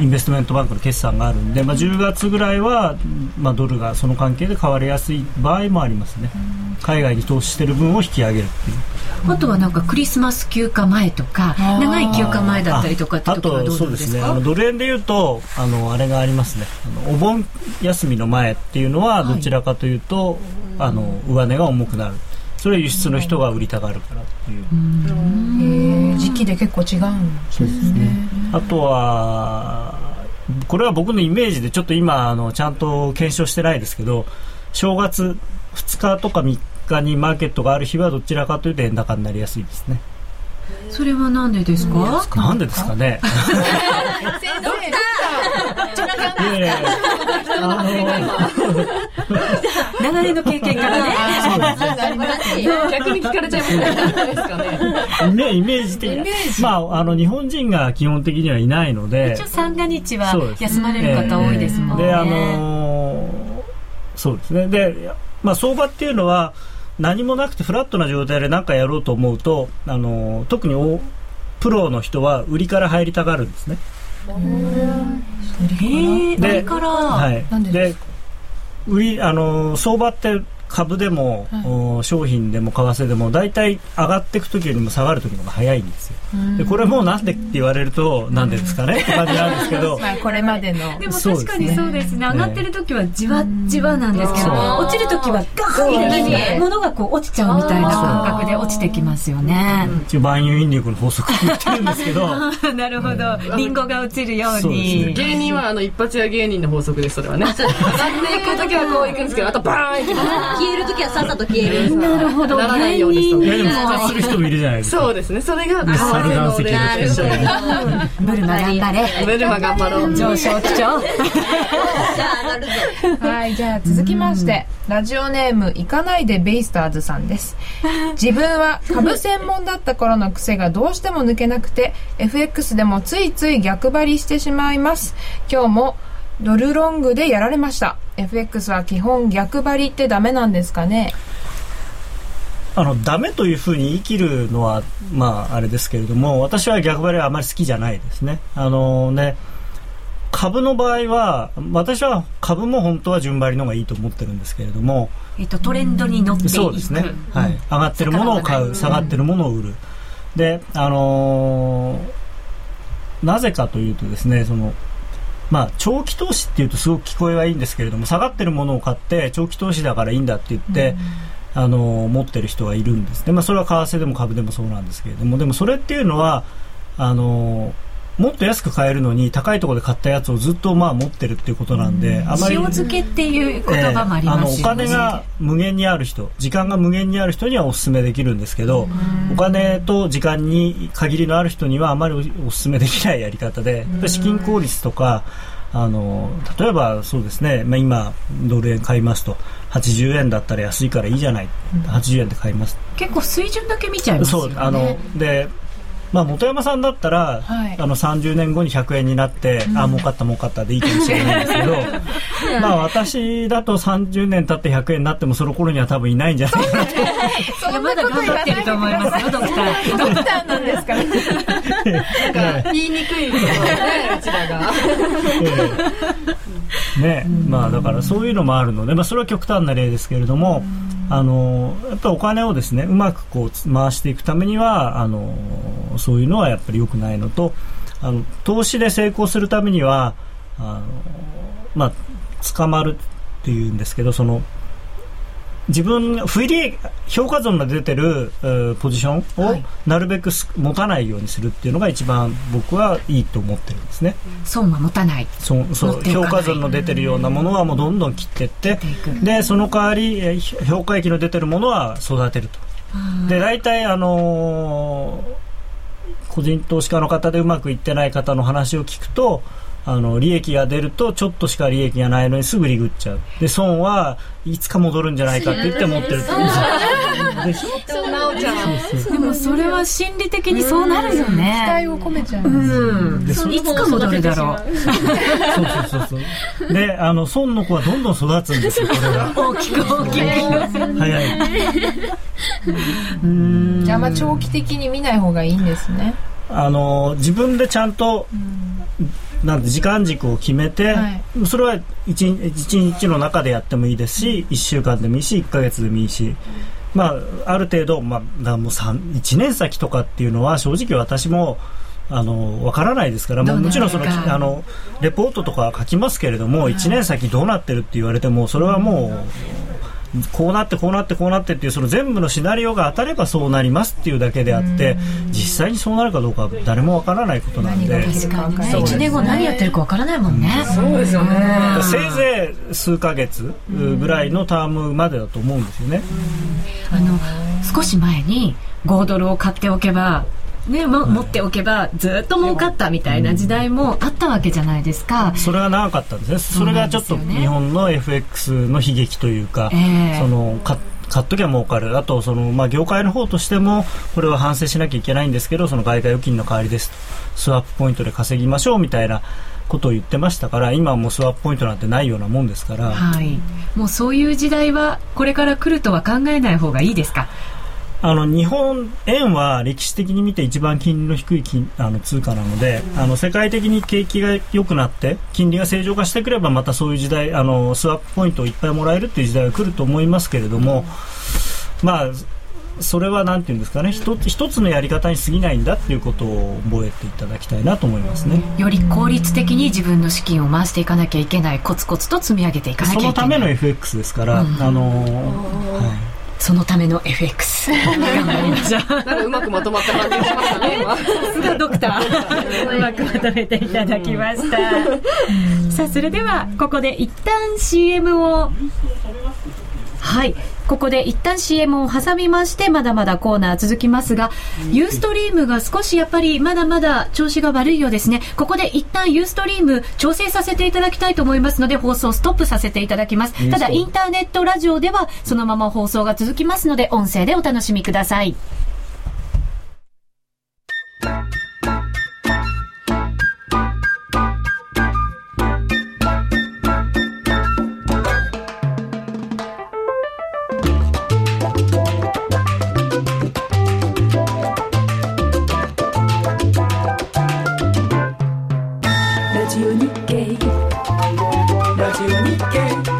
インベストメントバンクの決算があるんで、まあ、10月ぐらいは、まあ、ドルがその関係で買われやすい場合もありますね。海外に投資している分を引き上げるっていう。あとはなんかクリスマス休暇前とか長い休暇前だったりとかってあ時はどうとそうんですね。あのドル円でいうとあのあれがありますね。あのお盆休みの前っていうのはどちらかというと、あの上値が重くなる。それは輸出の人が売りたがるからっていう、へー。時期で結構違うんですね。あとはこれは僕のイメージでちょっと今あのちゃんと検証してないですけど正月2日とか3日にマーケットがある日はどちらかというと円高になりやすいですねそれはなんでですか？なんでですかね？長年の経験からね逆に聞かれちゃいますねですかねのイメイメージ。的にまああの日本人が基本的にはいないので。一応三が日は休まれる方多いですもんね、であのーそうですね。で、まあ、相場っていうのは何もなくてフラットな状態で何かやろうと思うと、あのー特におプロの人は売りから入りたがるんですね。へえであれから、はい。なんで売りあのー相場って株でも、お商品でも為替でも大体上がっていく時よりも下がる時の方が早いんですよ。でこれもなんでって言われるとなんでですかねって感じなんですけど。まあこれまでの。でも確かにそうですね。上がってる時はじわじわなんですけど、落ちる時はガーン一気に物がこう落ちちゃうみたいな感覚で落ちてきますよね。一応万有引力の法則って言ってるんですけど。なるほど。リンゴが落ちるようそうですね。に。芸人はあの一発屋芸人の法則ですそれはね。上がっていく時はこういくんですけどあとバーンいきます消えるときはさっさと消える。なるほど。ならないようにいやでも復活する人もいるじゃないですかそうですねそれが為サル岩石替のねの人みたいなブルマ頑張れ。ブルマ頑張ろう上昇基調。じゃあ上がるぞ。はい、じゃあ続きまして、ラジオネーム、行かないでベイスターズさんです。自分は株専門だった頃の癖がどうしても抜けなくて、FX でもついつい逆張りしてしまいます。今日もドルロングでやられました。FX は基本逆張りってダメなんですかね？あのダメというふうに言い切るのはまああれですけれども私は逆張りはあまり好きじゃないですね。あのね株の場合は私は株も本当は順張りの方がいいと思ってるんですけれども。えっと、トレンドに乗っていく。そうですね、はい、上がってるものを買う下がってるものを売る。であのーなぜかというとですねそのまあ、長期投資っていうとすごく聞こえはいいんですけれども下がってるものを買って長期投資だからいいんだって言って、あの持ってる人がいるんです。ね、まあ、それは為替でも株でもそうなんですけれどもでもそれっていうのはあのもっと安く買えるのに高いところで買ったやつをずっとまあ持ってるっていうことなんで、あまり塩漬けっていう言葉もありますよね。えーあのお金が無限にある人時間が無限にある人にはお勧めできるんですけどお金と時間に限りのある人にはあまりおお勧めできないやり方で資金効率とかあの例えばそうですね、まあ、今ドル円買いますと80円だったら安いからいいじゃない80円で買います。結構水準だけ見ちゃいますよね。そうあのでまあ、本山さんだったら、はいあの30年後に100円になって、あ儲かった儲かったでいいかもしれないんですけど まあ私だと30年経って100円になってもその頃には多分いないんじゃないかなと いやまだ頑張ってると思いますよ、ドクター。ドクターなんですから。言いにくいことだねうちらが。ね、まあだからそういうのもあるので、まあそれは極端な例ですけれども、あのやっぱりお金をですねうまくこうつ回していくためにはあのそういうのはやっぱり良くないのと、あの投資で成功するためにはあのまあ捕まるっていうんですけどその自分不利益評価損が出てる、えーポジションをなるべくす持たないようにするっていうのが一番僕はいいと思ってるんですね。損は持たない。そうそう評価損の出てるようなものはもうどんどん切っていってでその代わりえー評価益の出てるものは育てると。で大体あのー個人投資家の方でうまくいってない方の話を聞くとあの利益が出るとちょっとしか利益がないのにすぐリグっちゃうで損はいつか戻るんじゃないかって言って持ってるって でしょ？なおちゃんでもそれは心理的にそうなるよ期待ね。を込めちゃうんです。うん。でそいつか戻るだろう。そうそうそうそうであの損の子はどんどん育つんですよこれが大きく大きく。早いじゃあ、まあ長期的に見ない方がいいんですね。あの自分でちゃんと、なんて時間軸を決めて、はい。それは 1, 一日の中でやってもいいですし、1週間でもいいし1ヶ月でもいいし、まあ、ある程度、まあ、もう1年先とかっていうのは正直私もあのわからないですからももちろんそのかあのレポートとかは書きますけれども、1年先どうなってるって言われてもそれはもうこうなってこうなってこうなってっていうその全部のシナリオが当たればそうなりますっていうだけであって実際にそうなるかどうかは誰もわからないことなんで。何が起きるか分からないそうです1年後何やってるかわからないもんね。そうですよね。せいぜい数ヶ月ぐらいのタームまでだと思うんですよね。あの少し前に5ドルを買っておけば、ねも持っておけばずっと儲かったみたいな時代もあったわけじゃないですか。それが長かったんですね。それがちょっと日本の FX の悲劇というか、ええそのか買っときゃ儲かる。あと、その、まあ、業界の方としても、これは反省しなきゃいけないんですけど、その外貨預金の代わりですと。スワップポイントで稼ぎましょうみたいなことを言ってましたから、今はもうスワップポイントなんてないようなもんですから、はい。もうそういう時代はこれから来るとは考えない方がいいですか？あの日本円は歴史的に見て一番金利の低い金あの通貨なので、あの世界的に景気が良くなって金利が正常化してくればまたそういう時代あのスワップポイントをいっぱいもらえるっていう時代が来ると思いますけれども、まあそれはなんていうんですかね一つ一つのやり方に過ぎないんだっていうことを覚えていただきたいなと思いますね。より効率的に自分の資金を回していかなきゃいけない。コツコツと積み上げていかなきゃいけない。そのための FX ですから、うんあのはいそのための FX。頑張りましょう。なんかうまくまとまった感じがしましたね今さすがドクター。うまくまとめていただきました。さあ、それでは、ここで一旦 CM を、はい。ここで一旦 CM を挟みまして、まだまだコーナー続きますが、ユーストリームが少しやっぱりまだまだ調子が悪いようですね。ここで一旦ユーストリーム調整させていただきたいと思いますので、放送ストップさせていただきます。ただ、インターネットラジオではそのまま放送が続きますので、音声でお楽しみください。That's Nikkei. Radio Nikkei.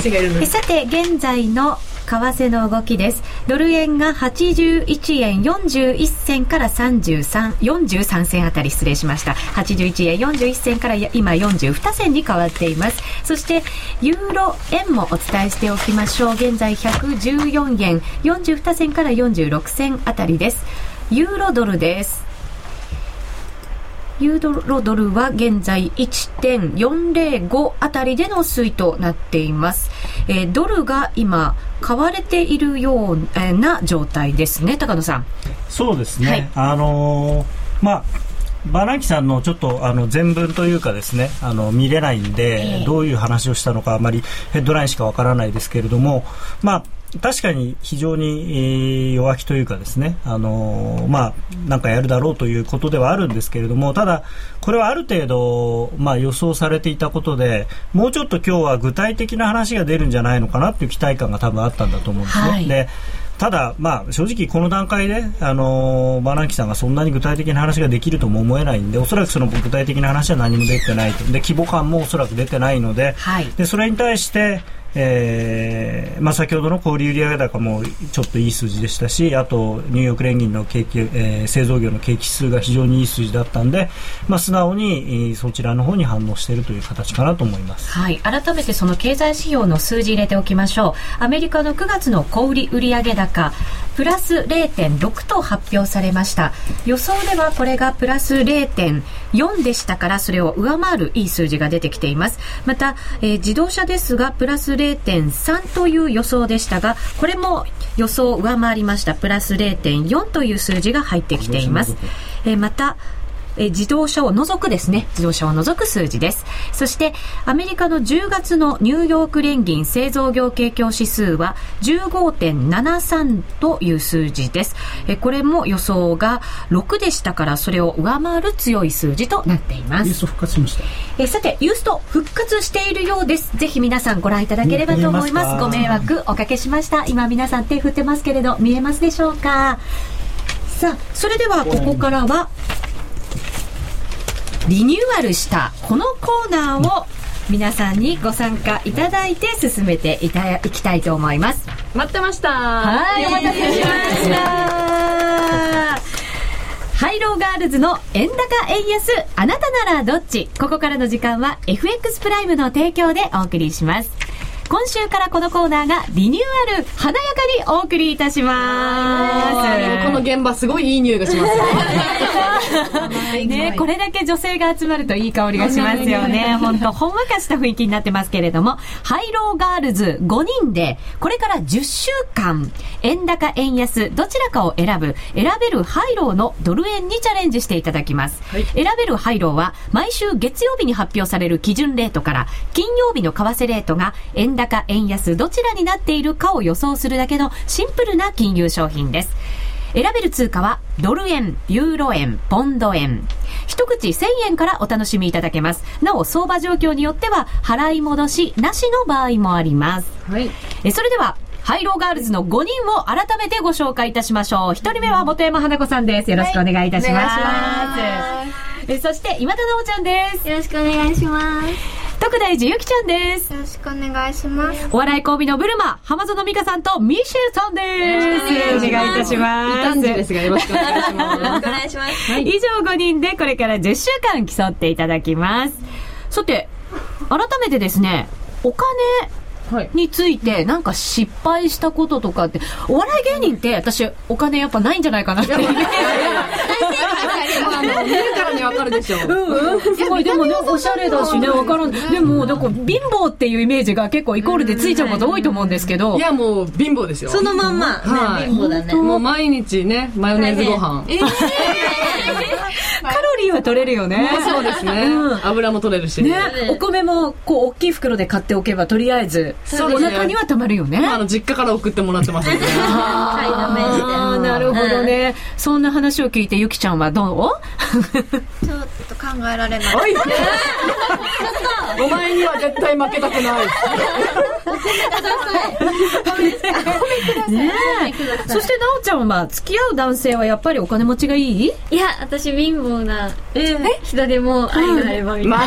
先生がいるのさて現在の為替の動きです。ドル円が81円41銭から33、43銭あたり失礼しました。81円41銭から今42銭に変わっています。そして、ユーロ円もお伝えしておきましょう。現在114円42銭から46銭あたりです。ユーロドルです。ユーロドルは現在1.405あたりでの推移となっています。えードルが今買われているようえーな状態ですね、高野さん。そうですね、はいあのーまあバナンキさんのちょっとあの全文というかですねあの見れないんで、ええどういう話をしたのかあまりヘッドラインしかわからないですけれどもまあ確かに非常に、えー弱気というかですねあのーまあなんかやるだろうということではあるんですけれどもただこれはある程度まあ予想されていたことでもうちょっと今日は具体的な話が出るんじゃないのかなっていう期待感が多分あったんだと思うんですね。はい。でただ、まあ、正直この段階で、あのーバナンキさんがそんなに具体的な話ができるとも思えないんでおそらくその具体的な話は何も出てないと。で規模感もおそらく出てないので,、はい。でそれに対して、えーまあ、先ほどの小売売上高もちょっといい数字でしたしあとニューヨーク連銀の景気、えー製造業の景気指数が非常にいい数字だったんで、まあ、素直に、そちらの方に反応しているという形かなと思います。はい。改めてその経済指標の数字入れておきましょう。アメリカの9月の小売売上高、プラス0.6と発表されました。予想ではこれがプラス0.4でしたから、それを上回るいい数字が出てきています。また、えー自動車ですが、プラス0.3という予想でしたが、これも予想を上回りました。プラス0.4という数字が入ってきています。えーまた、えー自動車を除くですね、自動車を除く数字です。そして、アメリカの10月のニューヨーク連銀製造業景況指数は15.73という数字です。えーこれも予想が6でしたから、それを上回る強い数字となっていますユー。スト復活しましたえーさて、ユースト復活しているようです。ぜひ皆さんご覧いただければと思います。ご迷惑おかけしました。今皆さん手振ってますけれど、見えますでしょうか？さあ、それではここからは、リニューアルしたこのコーナーを皆さんにご参加いただいて進めていたいきたいと思います。待ってましたはい、お待たせしました。ハイローガールズの円高円安、あなたならどっち？ここからの時間は FX プライムの提供でお送りします。今週からこのコーナーがリニューアル華やかにお送りいたします。この現場すごいいい匂いがしますね ね、これだけ女性が集まるといい香りがしますよね。本当ほんわかした雰囲気になってますけれども、ハイローガールズ5人で、これから10週間、円高円安、どちらかを選ぶ、選べるハイローのドル円にチャレンジしていただきます。選べるハイローは、毎週月曜日に発表される基準レートから、金曜日の為替レートが、円高円安、どちらになっているかを予想するだけのシンプルな金融商品です。選べる通貨はドル円、ユーロ円、ポンド円。一口1000円からお楽しみいただけます。なお、相場状況によっては払い戻しなしの場合もあります。はいえそれでは、ハイローガールズの5人を改めてご紹介いたしましょう。一人目は本山花子さんです。よろしくお願いいたします。えそして、今田直ちゃんです。よろしくお願いします。徳大寺ゆきちゃんです。よろしくお願いします。お笑いコンビのブルマ、浜園美香さんとミシェルさんです。お願いいたします。異端児ですがよろしくお願いしますよろしくお願いします。以上5人でこれから10週間競っていただきます。さて、改めてですね、お金はいについてなんか失敗したこととかって、お笑い芸人って私お金やっぱないんじゃないかなって。あの 見るからにわかるでしょう。んうん、すごいでもねおしゃれだしねわからんでもだから貧乏っていうイメージが結構イコールでついちゃうこと多いと思思うんですけど。いやもう貧乏ですよ。そのまんま、はい。ね、貧乏だね。もう毎日ねマヨネーズご飯。カロリーは取れるよね。そうですね。うん。油も取れるし。ね、お米もこう大きい袋で買っておけばとりあえずおそうですね。腹にはたまるよね。まああの実家から送ってもらってますんで。買いだめしてあーなるほどね、そんな話を聞いてゆきちゃんはどう？ちょっと考えられない。おい。お前には絶対負けたくない。そしてなおちゃんはまあ付き合う男性はやっぱりお金持ちがいい？いや、私貧乏な人でも愛があればみたいな。ま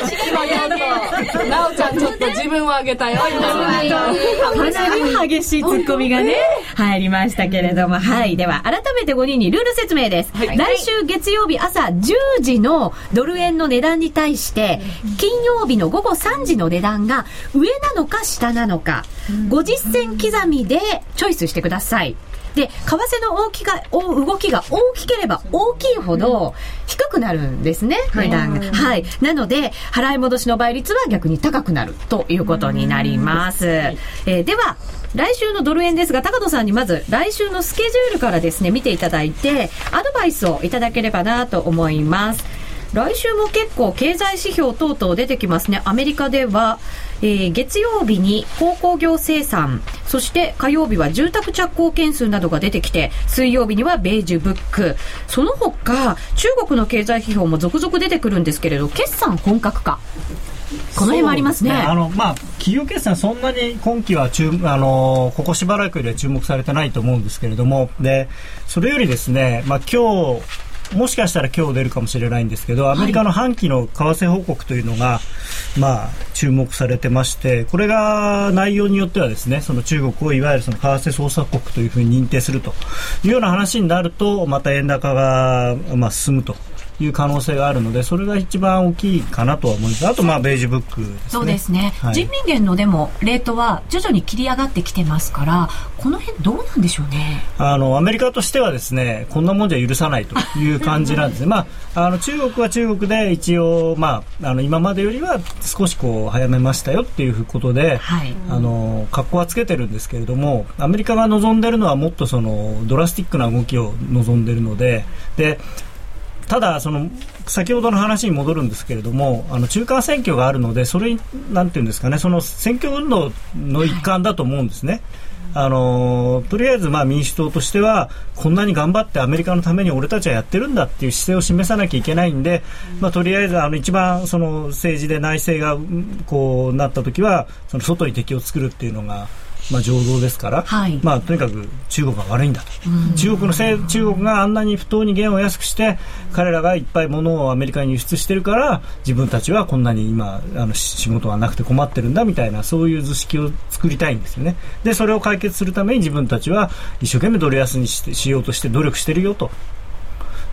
たなおちゃんちょっと自分をあげたよ。今かなり激しいツッコミがね、入りましたけれども、はい。では、改めて5人にルール説明です。来週月曜日朝10時のドル円の値段に対して、金曜日の午後3時の値段が上なのか下なのか、50銭刻みでチョイスしてください。で、為替の大きがお動きが大きければ大きいほど低くなるんですね、値段が。はい。なので、払い戻しの倍率は逆に高くなるということになります。えーでは、来週のドル円ですが、高野さんにまず来週のスケジュールからですね、見ていただいて、アドバイスをいただければなと思います。来週も結構経済指標等々出てきますね。アメリカでは、えー月曜日に鉱工業生産、そして火曜日は住宅着工件数などが出てきて、水曜日にはベージュブック、その他、中国の経済指標も続々出てくるんですけれど、決算本格化。この辺もありますね。あのまあ、企業決算、そんなに今期は注あのここしばらくよりは注目されてないと思うんですけれども、でそれよりですね、まあ今日もしかしたら今日出るかもしれないんですけど、アメリカの半期の為替報告というのが、まあ、注目されてまして、これが内容によってはですね、その中国をいわゆるその為替操作国というふうに認定するというような話になると、また円高が、まあ、進むという可能性があるのでそれが一番大きいかなとは思います。あとまあベージュブックですね。そうですね、はい。人民元のでもレートは徐々に切り上がってきてますからこの辺どうなんでしょうね？あのアメリカとしてはですねこんなもんじゃ許さないという感じなんですね、まあ、あの中国は中国で一応、まあ、あの今までよりは少しこう早めましたよっていうことで、はい。あの格好はつけてるんですけれどもアメリカが望んでるのはもっとそのドラスティックな動きを望んでるのででただその先ほどの話に戻るんですけれどもあの中間選挙があるのでそれなんていうんですかねその選挙運動の一環だと思うんですね。あのとりあえずまあ民主党としてはこんなに頑張ってアメリカのために俺たちはやってるんだっていう姿勢を示さなきゃいけないんで、まあ、とりあえずあの一番その政治で内政がこうなった時はその外に敵を作るっていうのが、まあ、常道ですから、はい。まあ、とにかく中国が悪いんだと、中国のせい中国があんなに不当に元を安くして彼らがいっぱい物をアメリカに輸出してるから自分たちはこんなに今あのし仕事がなくて困ってるんだみたいなそういう図式を作りたいんですよね。でそれを解決するために自分たちは一生懸命ドル安にしてしようとして努力してるよと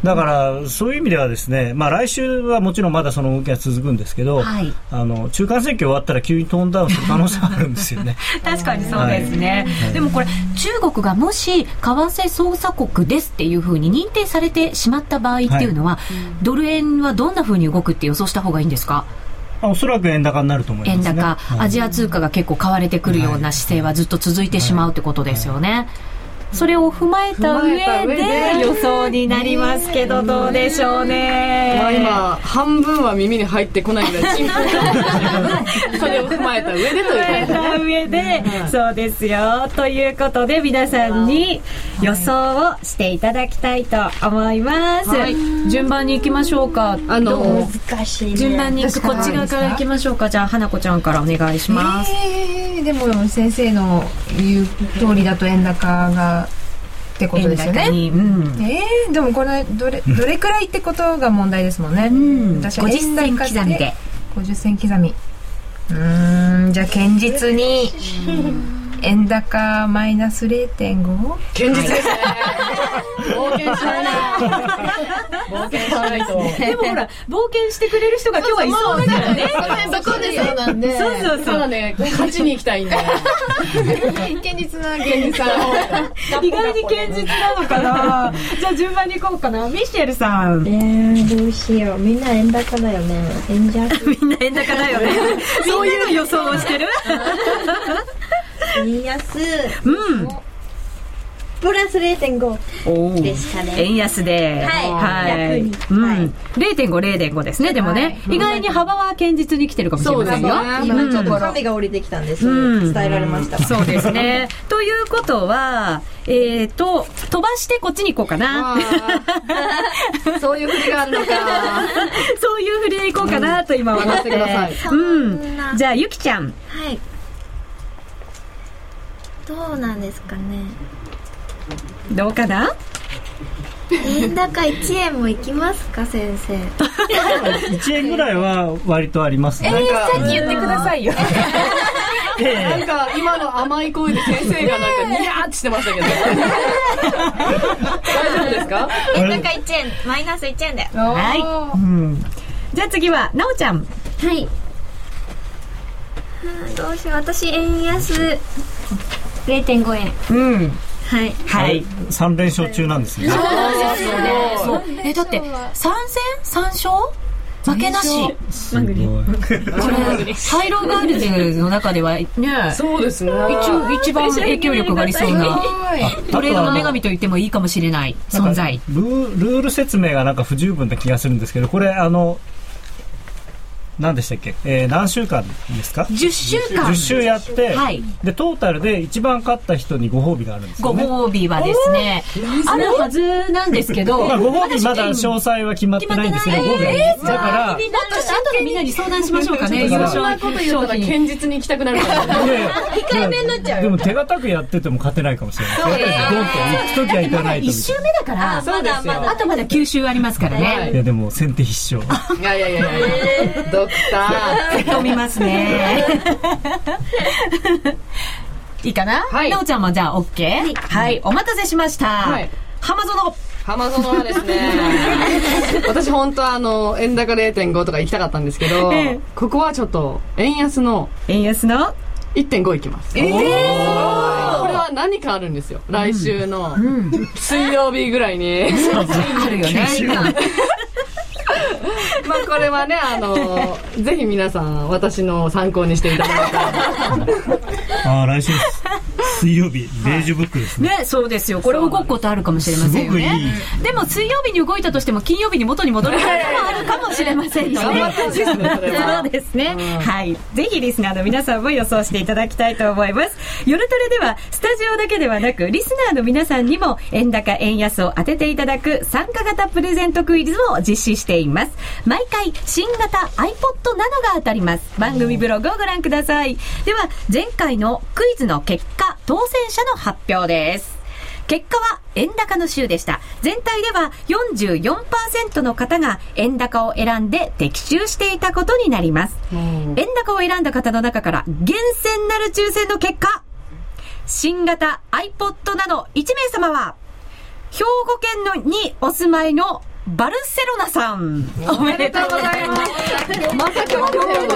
だからそういう意味ではですね、まあ、来週はもちろんまだその動きが続くんですけど、はい。あの中間選挙終わったら急にトーンダウンする可能性があるんですよね。確かにそうですね、はい。でもこれ中国がもし為替操作国ですっていうふうに認定されてしまった場合っていうのは、ドル円はどんなふうに動くって予想した方がいいんですか？あおそらく円高になると思います、ね。円高、はい。アジア通貨が結構買われてくるような姿勢はずっと続いてしまうってことですよね。それを踏まえた上でで予想になりますけどどうでしょうね。まあ今半分は耳に入ってこないぐらいそれを踏まえた上でという踏まえた上で、そうですよ。ということで皆さんに予想をしていただきたいと思います。はい順番に行きましょうか。あの難しいね順番に行くこっち側から行きましょうか。じゃあ花子ちゃんからお願いします。えー、でも先生の言う通りだと円高がってことですよね。うん。えー、でもこれどれどれくらいってことが問題ですもんね、ん。私は50銭円高刻みで50銭刻み。うーんじゃあ堅実に円高マイナス 0.5? 堅実ですね。冒険しない。な冒険しないと。でもほら、冒険してくれる人が今日はいそうだからね。そこでそうなんで。そうそうそう。ね勝ちに行きたいんで。堅実な現実さ意外に堅実なのかな？じゃあ順番に行こうかな。ミシェルさん。えー、どうしよう。みんな円高だよね。円安。みんな円高だよね。そういう予想をしてる？円安うん。プラス0.5おーでしたね円安で。はいはい。うん。0.5、0.5ですね。でもね、意外に幅は堅実に来てるかもしれませんよ。今ちょっと神が降りてきたんでそれうん伝えられましたそうですね。ということは、えっ、と、飛ばしてこっちに行こうかな。そういう振りがあるのかそういう振りで行こうかなと今思ってくださいうん。じゃあ、ゆきちゃん。はいどうなんですかね。どうかな？円高1円もいきますか先生。1円ぐらいは割とありますね。なんか言ってくださいよ。なんか今の甘い声で先生がなんかニヤーってしてましたけど。大丈夫ですか？円高1円マイナス1円で。はうん。じゃあ次は、なおちゃん。はい。うんどうしよう。私円安0.5円うん。はいはい。3連勝中なんですね。そう。え、だって、3戦 ?3 勝？負けなし。すごい。これ、ハイローガールズの中ではね、そうですね一一番影響力がありそうな、トレードの女あ神と言ってもいいかもしれない存在。ルール説明がなんか不十分な気がするんですけど、これあの、何でしたっけ、えー何週間ですか？10週間。10週やって、はい。でトータルで一番勝った人にご褒美があるんですごよね。褒美はですね、あるはずなんですけど、まあ、ご褒美まだ私詳細は決まってないんですけど、ご褒美ありますだから、もっと後でみんなに相談しましょうかね、優勝こと言ったら堅実に行きたくなるから。いやいやでもでも手堅くやってても勝てないかもしれない。やっぱりドンと行くときは行かないとみ1週目だから、そうですよ。あとまだ9週ありますからね。いやでも先手必勝。いやいやいやいやドクタ突っ込みますね。いいかな、はい。なおちゃんもじゃあ OK? はい、お待たせしました。はい。浜園。浜園はですね、私本当はあの、円高0.5とか行きたかったんですけど、ええ。ここはちょっと、円安の円安の？1.5いきます。えこれは何かあるんですよ。来週の水曜日ぐらいに。あ るよね。まあこれはね、あの、ぜひ皆さん私の参考にしていただいたら。ああ来週水曜日ベージュブックですねね、そうですよ。これ動くことあるかもしれませんよねすごくいい。でも水曜日に動いたとしても金曜日に元に戻ることもあるかもしれませんよね。そうですね。はい。ぜひリスナーの皆さんも予想していただきたいと思います。夜トレではスタジオだけではなくリスナーの皆さんにも円高円安を当てていただく参加型プレゼントクイズを実施しています。毎回新型 iPod Nano が当たります。番組ブログをご覧ください。では前回のクイズの結果当選者の発表です。結果は円高の週でした。全体では44%の方が円高を選んで的中していたことになります。円高を選んだ方の中から厳選なる抽選の結果、新型 iPod など1名様は、兵庫県のにお住まいのバルセロナさん。おめでとうございます。まさか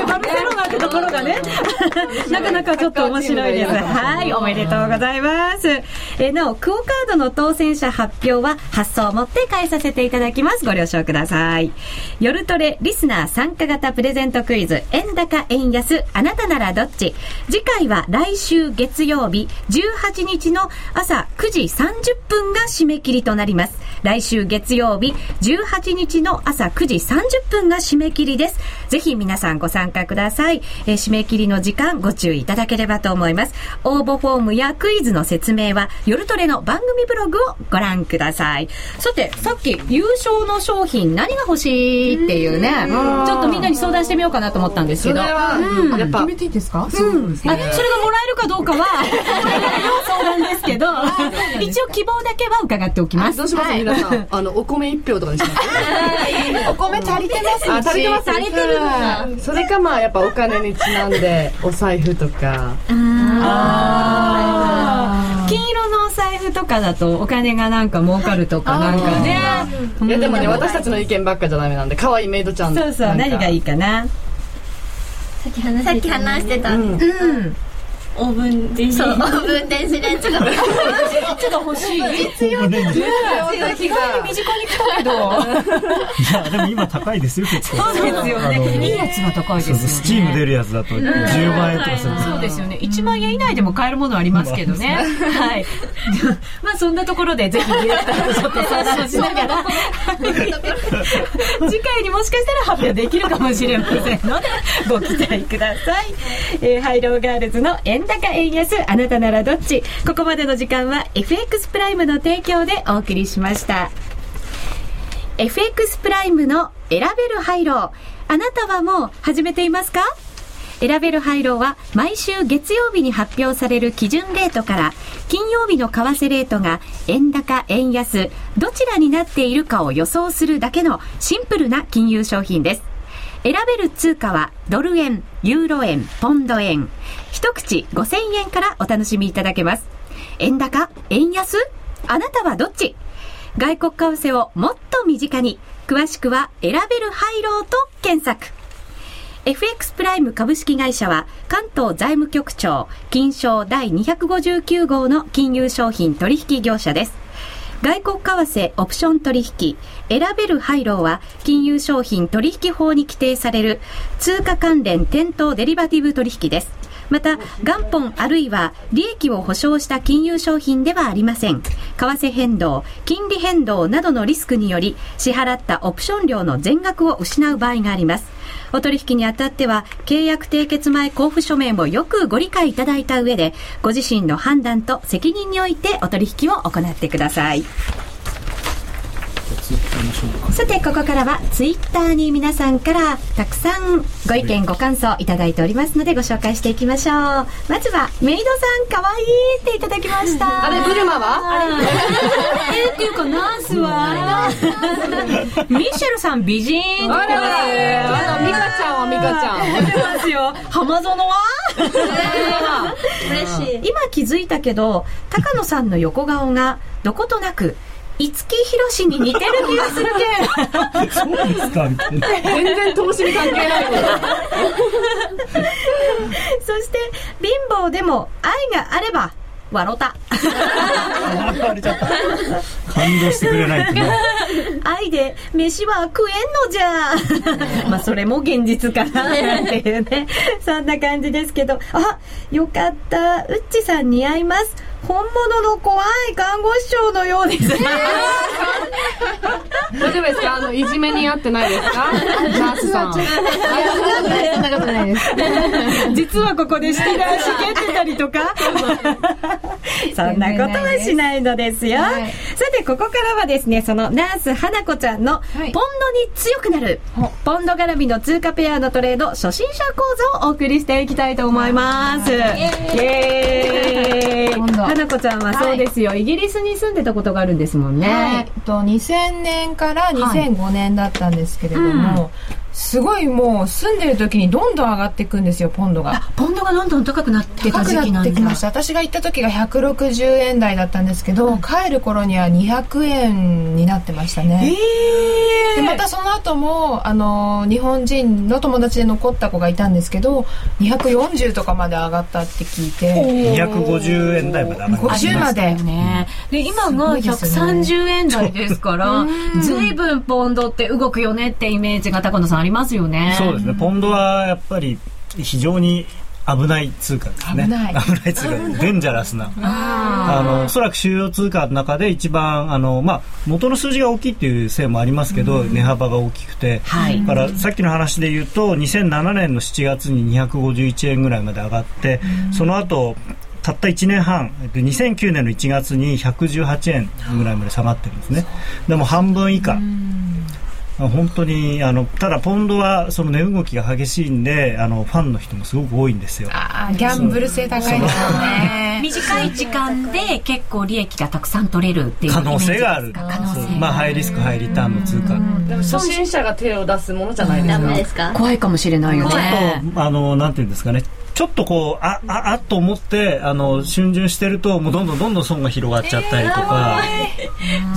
バルセロナってところがね、なかなかちょっと面白いです。はい、おめでとうございます。えーなお、クオカードの当選者発表は発送をもって返させていただきます。ご了承ください。夜トレリスナー参加型プレゼントクイズ、円高円安、あなたならどっち次回は来週月曜日18日の朝9時30分が締め切りとなります。来週月曜日18日の朝9時30分が締め切りです。ぜひ皆さんご参加ください。えー締め切りの時間ご注意いただければと思います。応募フォームやクイズの説明は夜トレの番組ブログをご覧ください。さて、さっき優勝の商品何が欲しいっていうね、ちょっとみんなに相談してみようかなと思ったんですけど。それは、やっぱ決、めていいですか？あそれがもらえるかどうかは、これからの相談ですけど、一応希望だけは伺っておきます。どうします、皆さん。あの、お米一票とかにしますお米足りてますあ、足りてます足りてるんだそれかまあ、やっぱお金にちなんで、お財布とか。金色のお財布とかだとお金がなんか儲かるとかなんかね。いや、でもね、私たちの意見ばっかじゃダメなんで、可愛いメイドちゃん。そうそう、何がいいいかな。さっき話さっきしてた話してた、うん。オーブン電子そうオーブン電子レンジがちょっと欲しい。必要ね意外に身近に来たけど。いやでも今高いですよ結構そうですよね。いいやつは高いですよね。スチーム出るやつだと10万円とかするとそうですよね。1万円以内でも買えるものありますけどね。はい。まあそんなところでぜひディレクターとちょっと相談をしながら、次回にもしかしたら発表できるかもしれませんので、ご期待ください。えーハイローガールズの円高円安、あなたならどっちここまでの時間は FX プライムの提供でお送りしました。FX プライムの選べるハイロー。あなたはもう始めていますか？選べるハイローは毎週月曜日に発表される基準レートから金曜日の為替レートが円高円安どちらになっているかを予想するだけのシンプルな金融商品です選べる通貨はドル円、ユーロ円、ポンド円。一口5000円からお楽しみいただけます。円高円安？あなたはどっち？外国為替をもっと身近に詳しくは選べるハイローと検索。FX プライム株式会社は関東財務局長金賞第259号の金融商品取引業者です。外国為替オプション取引選べるハイローは金融商品取引法に規定される通貨関連店頭デリバティブ取引ですまた、元本あるいは利益を保証した金融商品ではありません。為替変動、金利変動などのリスクにより、支払ったオプション料の全額を失う場合があります。お取引にあたっては、契約締結前交付書面をよくご理解いただいた上で、ご自身の判断と責任においてお取引を行ってください。さて、ここからはツイッターに皆さんからたくさんご意見、ご感想いただいておりますのでご紹介していきましょう。まずは、メイドさんかわいいっていただきました。あれ、ブルマは？えー、っていうか、ナースはミシェルさん美人あれあの、ミカちゃんはミカちゃん。出てますよ。浜園は？嬉しい今気づいたけど、高野さんの横顔がどことなく五木ひろしに似てる気がするけそうですかみたいな全然投資に関係ないそして貧乏でも愛があれば笑った。笑われちゃった。感動してくれない愛で飯は食えんのじゃ。まあそれも現実かななんていうね。そんな感じですけど。あよかった。うっちさん似合います本物の怖い看護師長のようです。大丈夫ですか？あのいじめにあってないですか？ナースさん。そんなことないです。実はここでしてらしげってたりとか。そんなことはしないのですよ、はい。さてここからはですねそのナース花子ちゃんのポンドに強くなる、ポンド絡みの通貨ペアのトレード初心者講座をお送りしていきたいと思います。イエーイ花子ちゃんはそうですよ、イギリスに住んでたことがあるんですもんね、はい、えっと2000年から2005年だったんですけれども、すごいもう住んでる時にどんどん上がっていくんですよポンドが。ポンドがどんどん高くなってた高く時期なんだ。なってきました。私が行った時が160円台だったんですけど、帰る頃には200円になってましたね、でまたその後もあの日本人の友達で残った子がいたんですけど240とかまで上がったって聞いて。250円台まで上がりました50まで。ね。で、今がいですね。130円台ですから、ずいぶんポンドって動くよねってイメージが高野さんありますよね。そうですね。ポンドはやっぱり非常に危ない通貨ですね。危ない。危ない通貨デンジャラスな。あのおそらく主要通貨の中で一番あの、まあ、元の数字が大きいっていうせいもありますけど、値幅が大きくて、はい。だからさっきの話で言うと2007年の7月に251円ぐらいまで上がって、その後たった1年半えっと2009年の1月に118円ぐらいまで下がってるんですね。でも半分以下。本当にあのただポンドはその値動きが激しいんであのファンの人もすごく多いんですよ。あーギャンブル性高いですよね。短い時間で結構利益がたくさん取れるっていう可能性がある。可能性まあハイリスクハイリターンの通貨。でも初心者が手を出すものじゃないですダかメですか？怖いかもしれないよちょね。っとあのなんていうんですかねちょっとこうあああと思ってあの逡巡してるともうどんどんどんどん損が広がっちゃったりとか、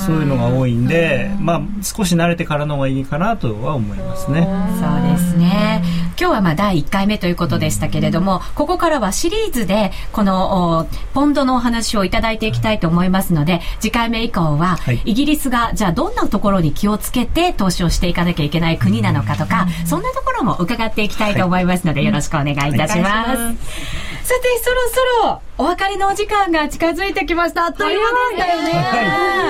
そういうのが多いんで、まあ少し慣れてからの方がいいかなとは思いますね。そうですね。今日はまあ第1回目ということでしたけれども、ここからはシリーズでこのおポンドのお話をいただいていきたいと思いますので、次回目以降ははい。イギリスがじゃあどんなところに気をつけて投資をしていかなきゃいけない国なのかとか、そんなところも伺っていきたいと思いますので、よろしくお願いいたします。さて、そろそろお別れのお時間が近づいてきました。あっという間でしたよね。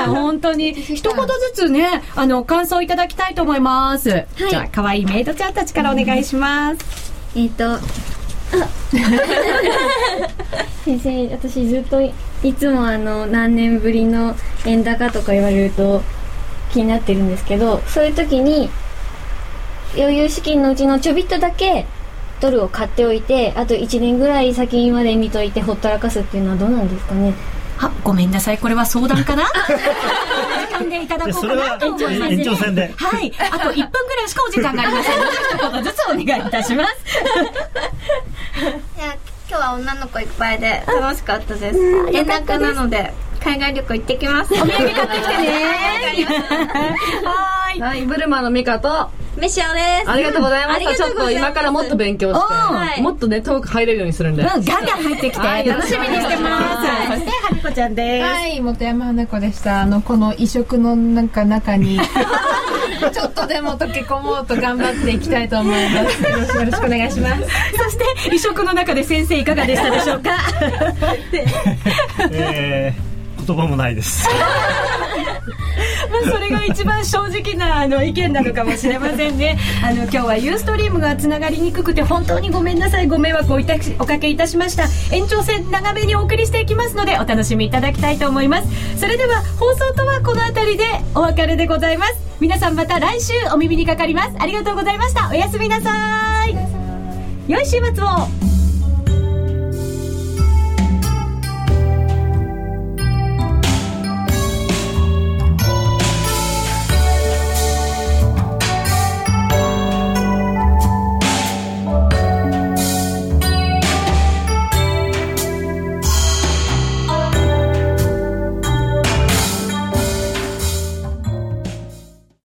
本当に。一言ずつね、あの、感想いただきたいと思います。じゃあ、可愛いメイドちゃんたちからお願いします。えっ、と、あ 先生、私ずっといいつもあの、何年ぶりの円高とか言われると気になってるんですけど、そういう時に、余裕資金のうちのちょびっとだけドルを買っておいて、あと1年ぐらい先まで見といてほったらかすっていうのはどうなんですかね？あ、ごめんなさい。これは相談かな？時間でいただこうかなと思います。延長戦で。はい。あと1分ぐらいしかお時間がありませんので、一言ずつお願いいたします。いや今日は女の子いっぱいで楽しかったです円高なので海外旅行行ってきます。お土産買ってきてね。はーい。はいブルマのミカと。メシオです。ありがとうございました。ちょっと今からもっと勉強して、はい。もっとね遠く入れるようにするんで、うん、ガンガン入ってきて、はい楽しみにしてます。そして、はるこちゃんです。はい、本山花子でした。あの、この異色のなんか中に、ちょっとでも溶け込もうと頑張っていきたいと思います。よろしくよろしくお願いします。そして、異色の中で先生いかがでしたでしょうか？えー言葉もないです。まあそれが一番正直なあの意見なのかもしれませんね。あの今日はユーストリームがつながりにくくて本当にごめんなさいご迷惑をいたしおかけいたしました。延長戦長めにお送りしていきますのでお楽しみいただきたいと思います。それでは放送とはこの辺りでお別れでございます。皆さんまた来週お耳にかかります。ありがとうございました。おやすみなさい。良い週末を。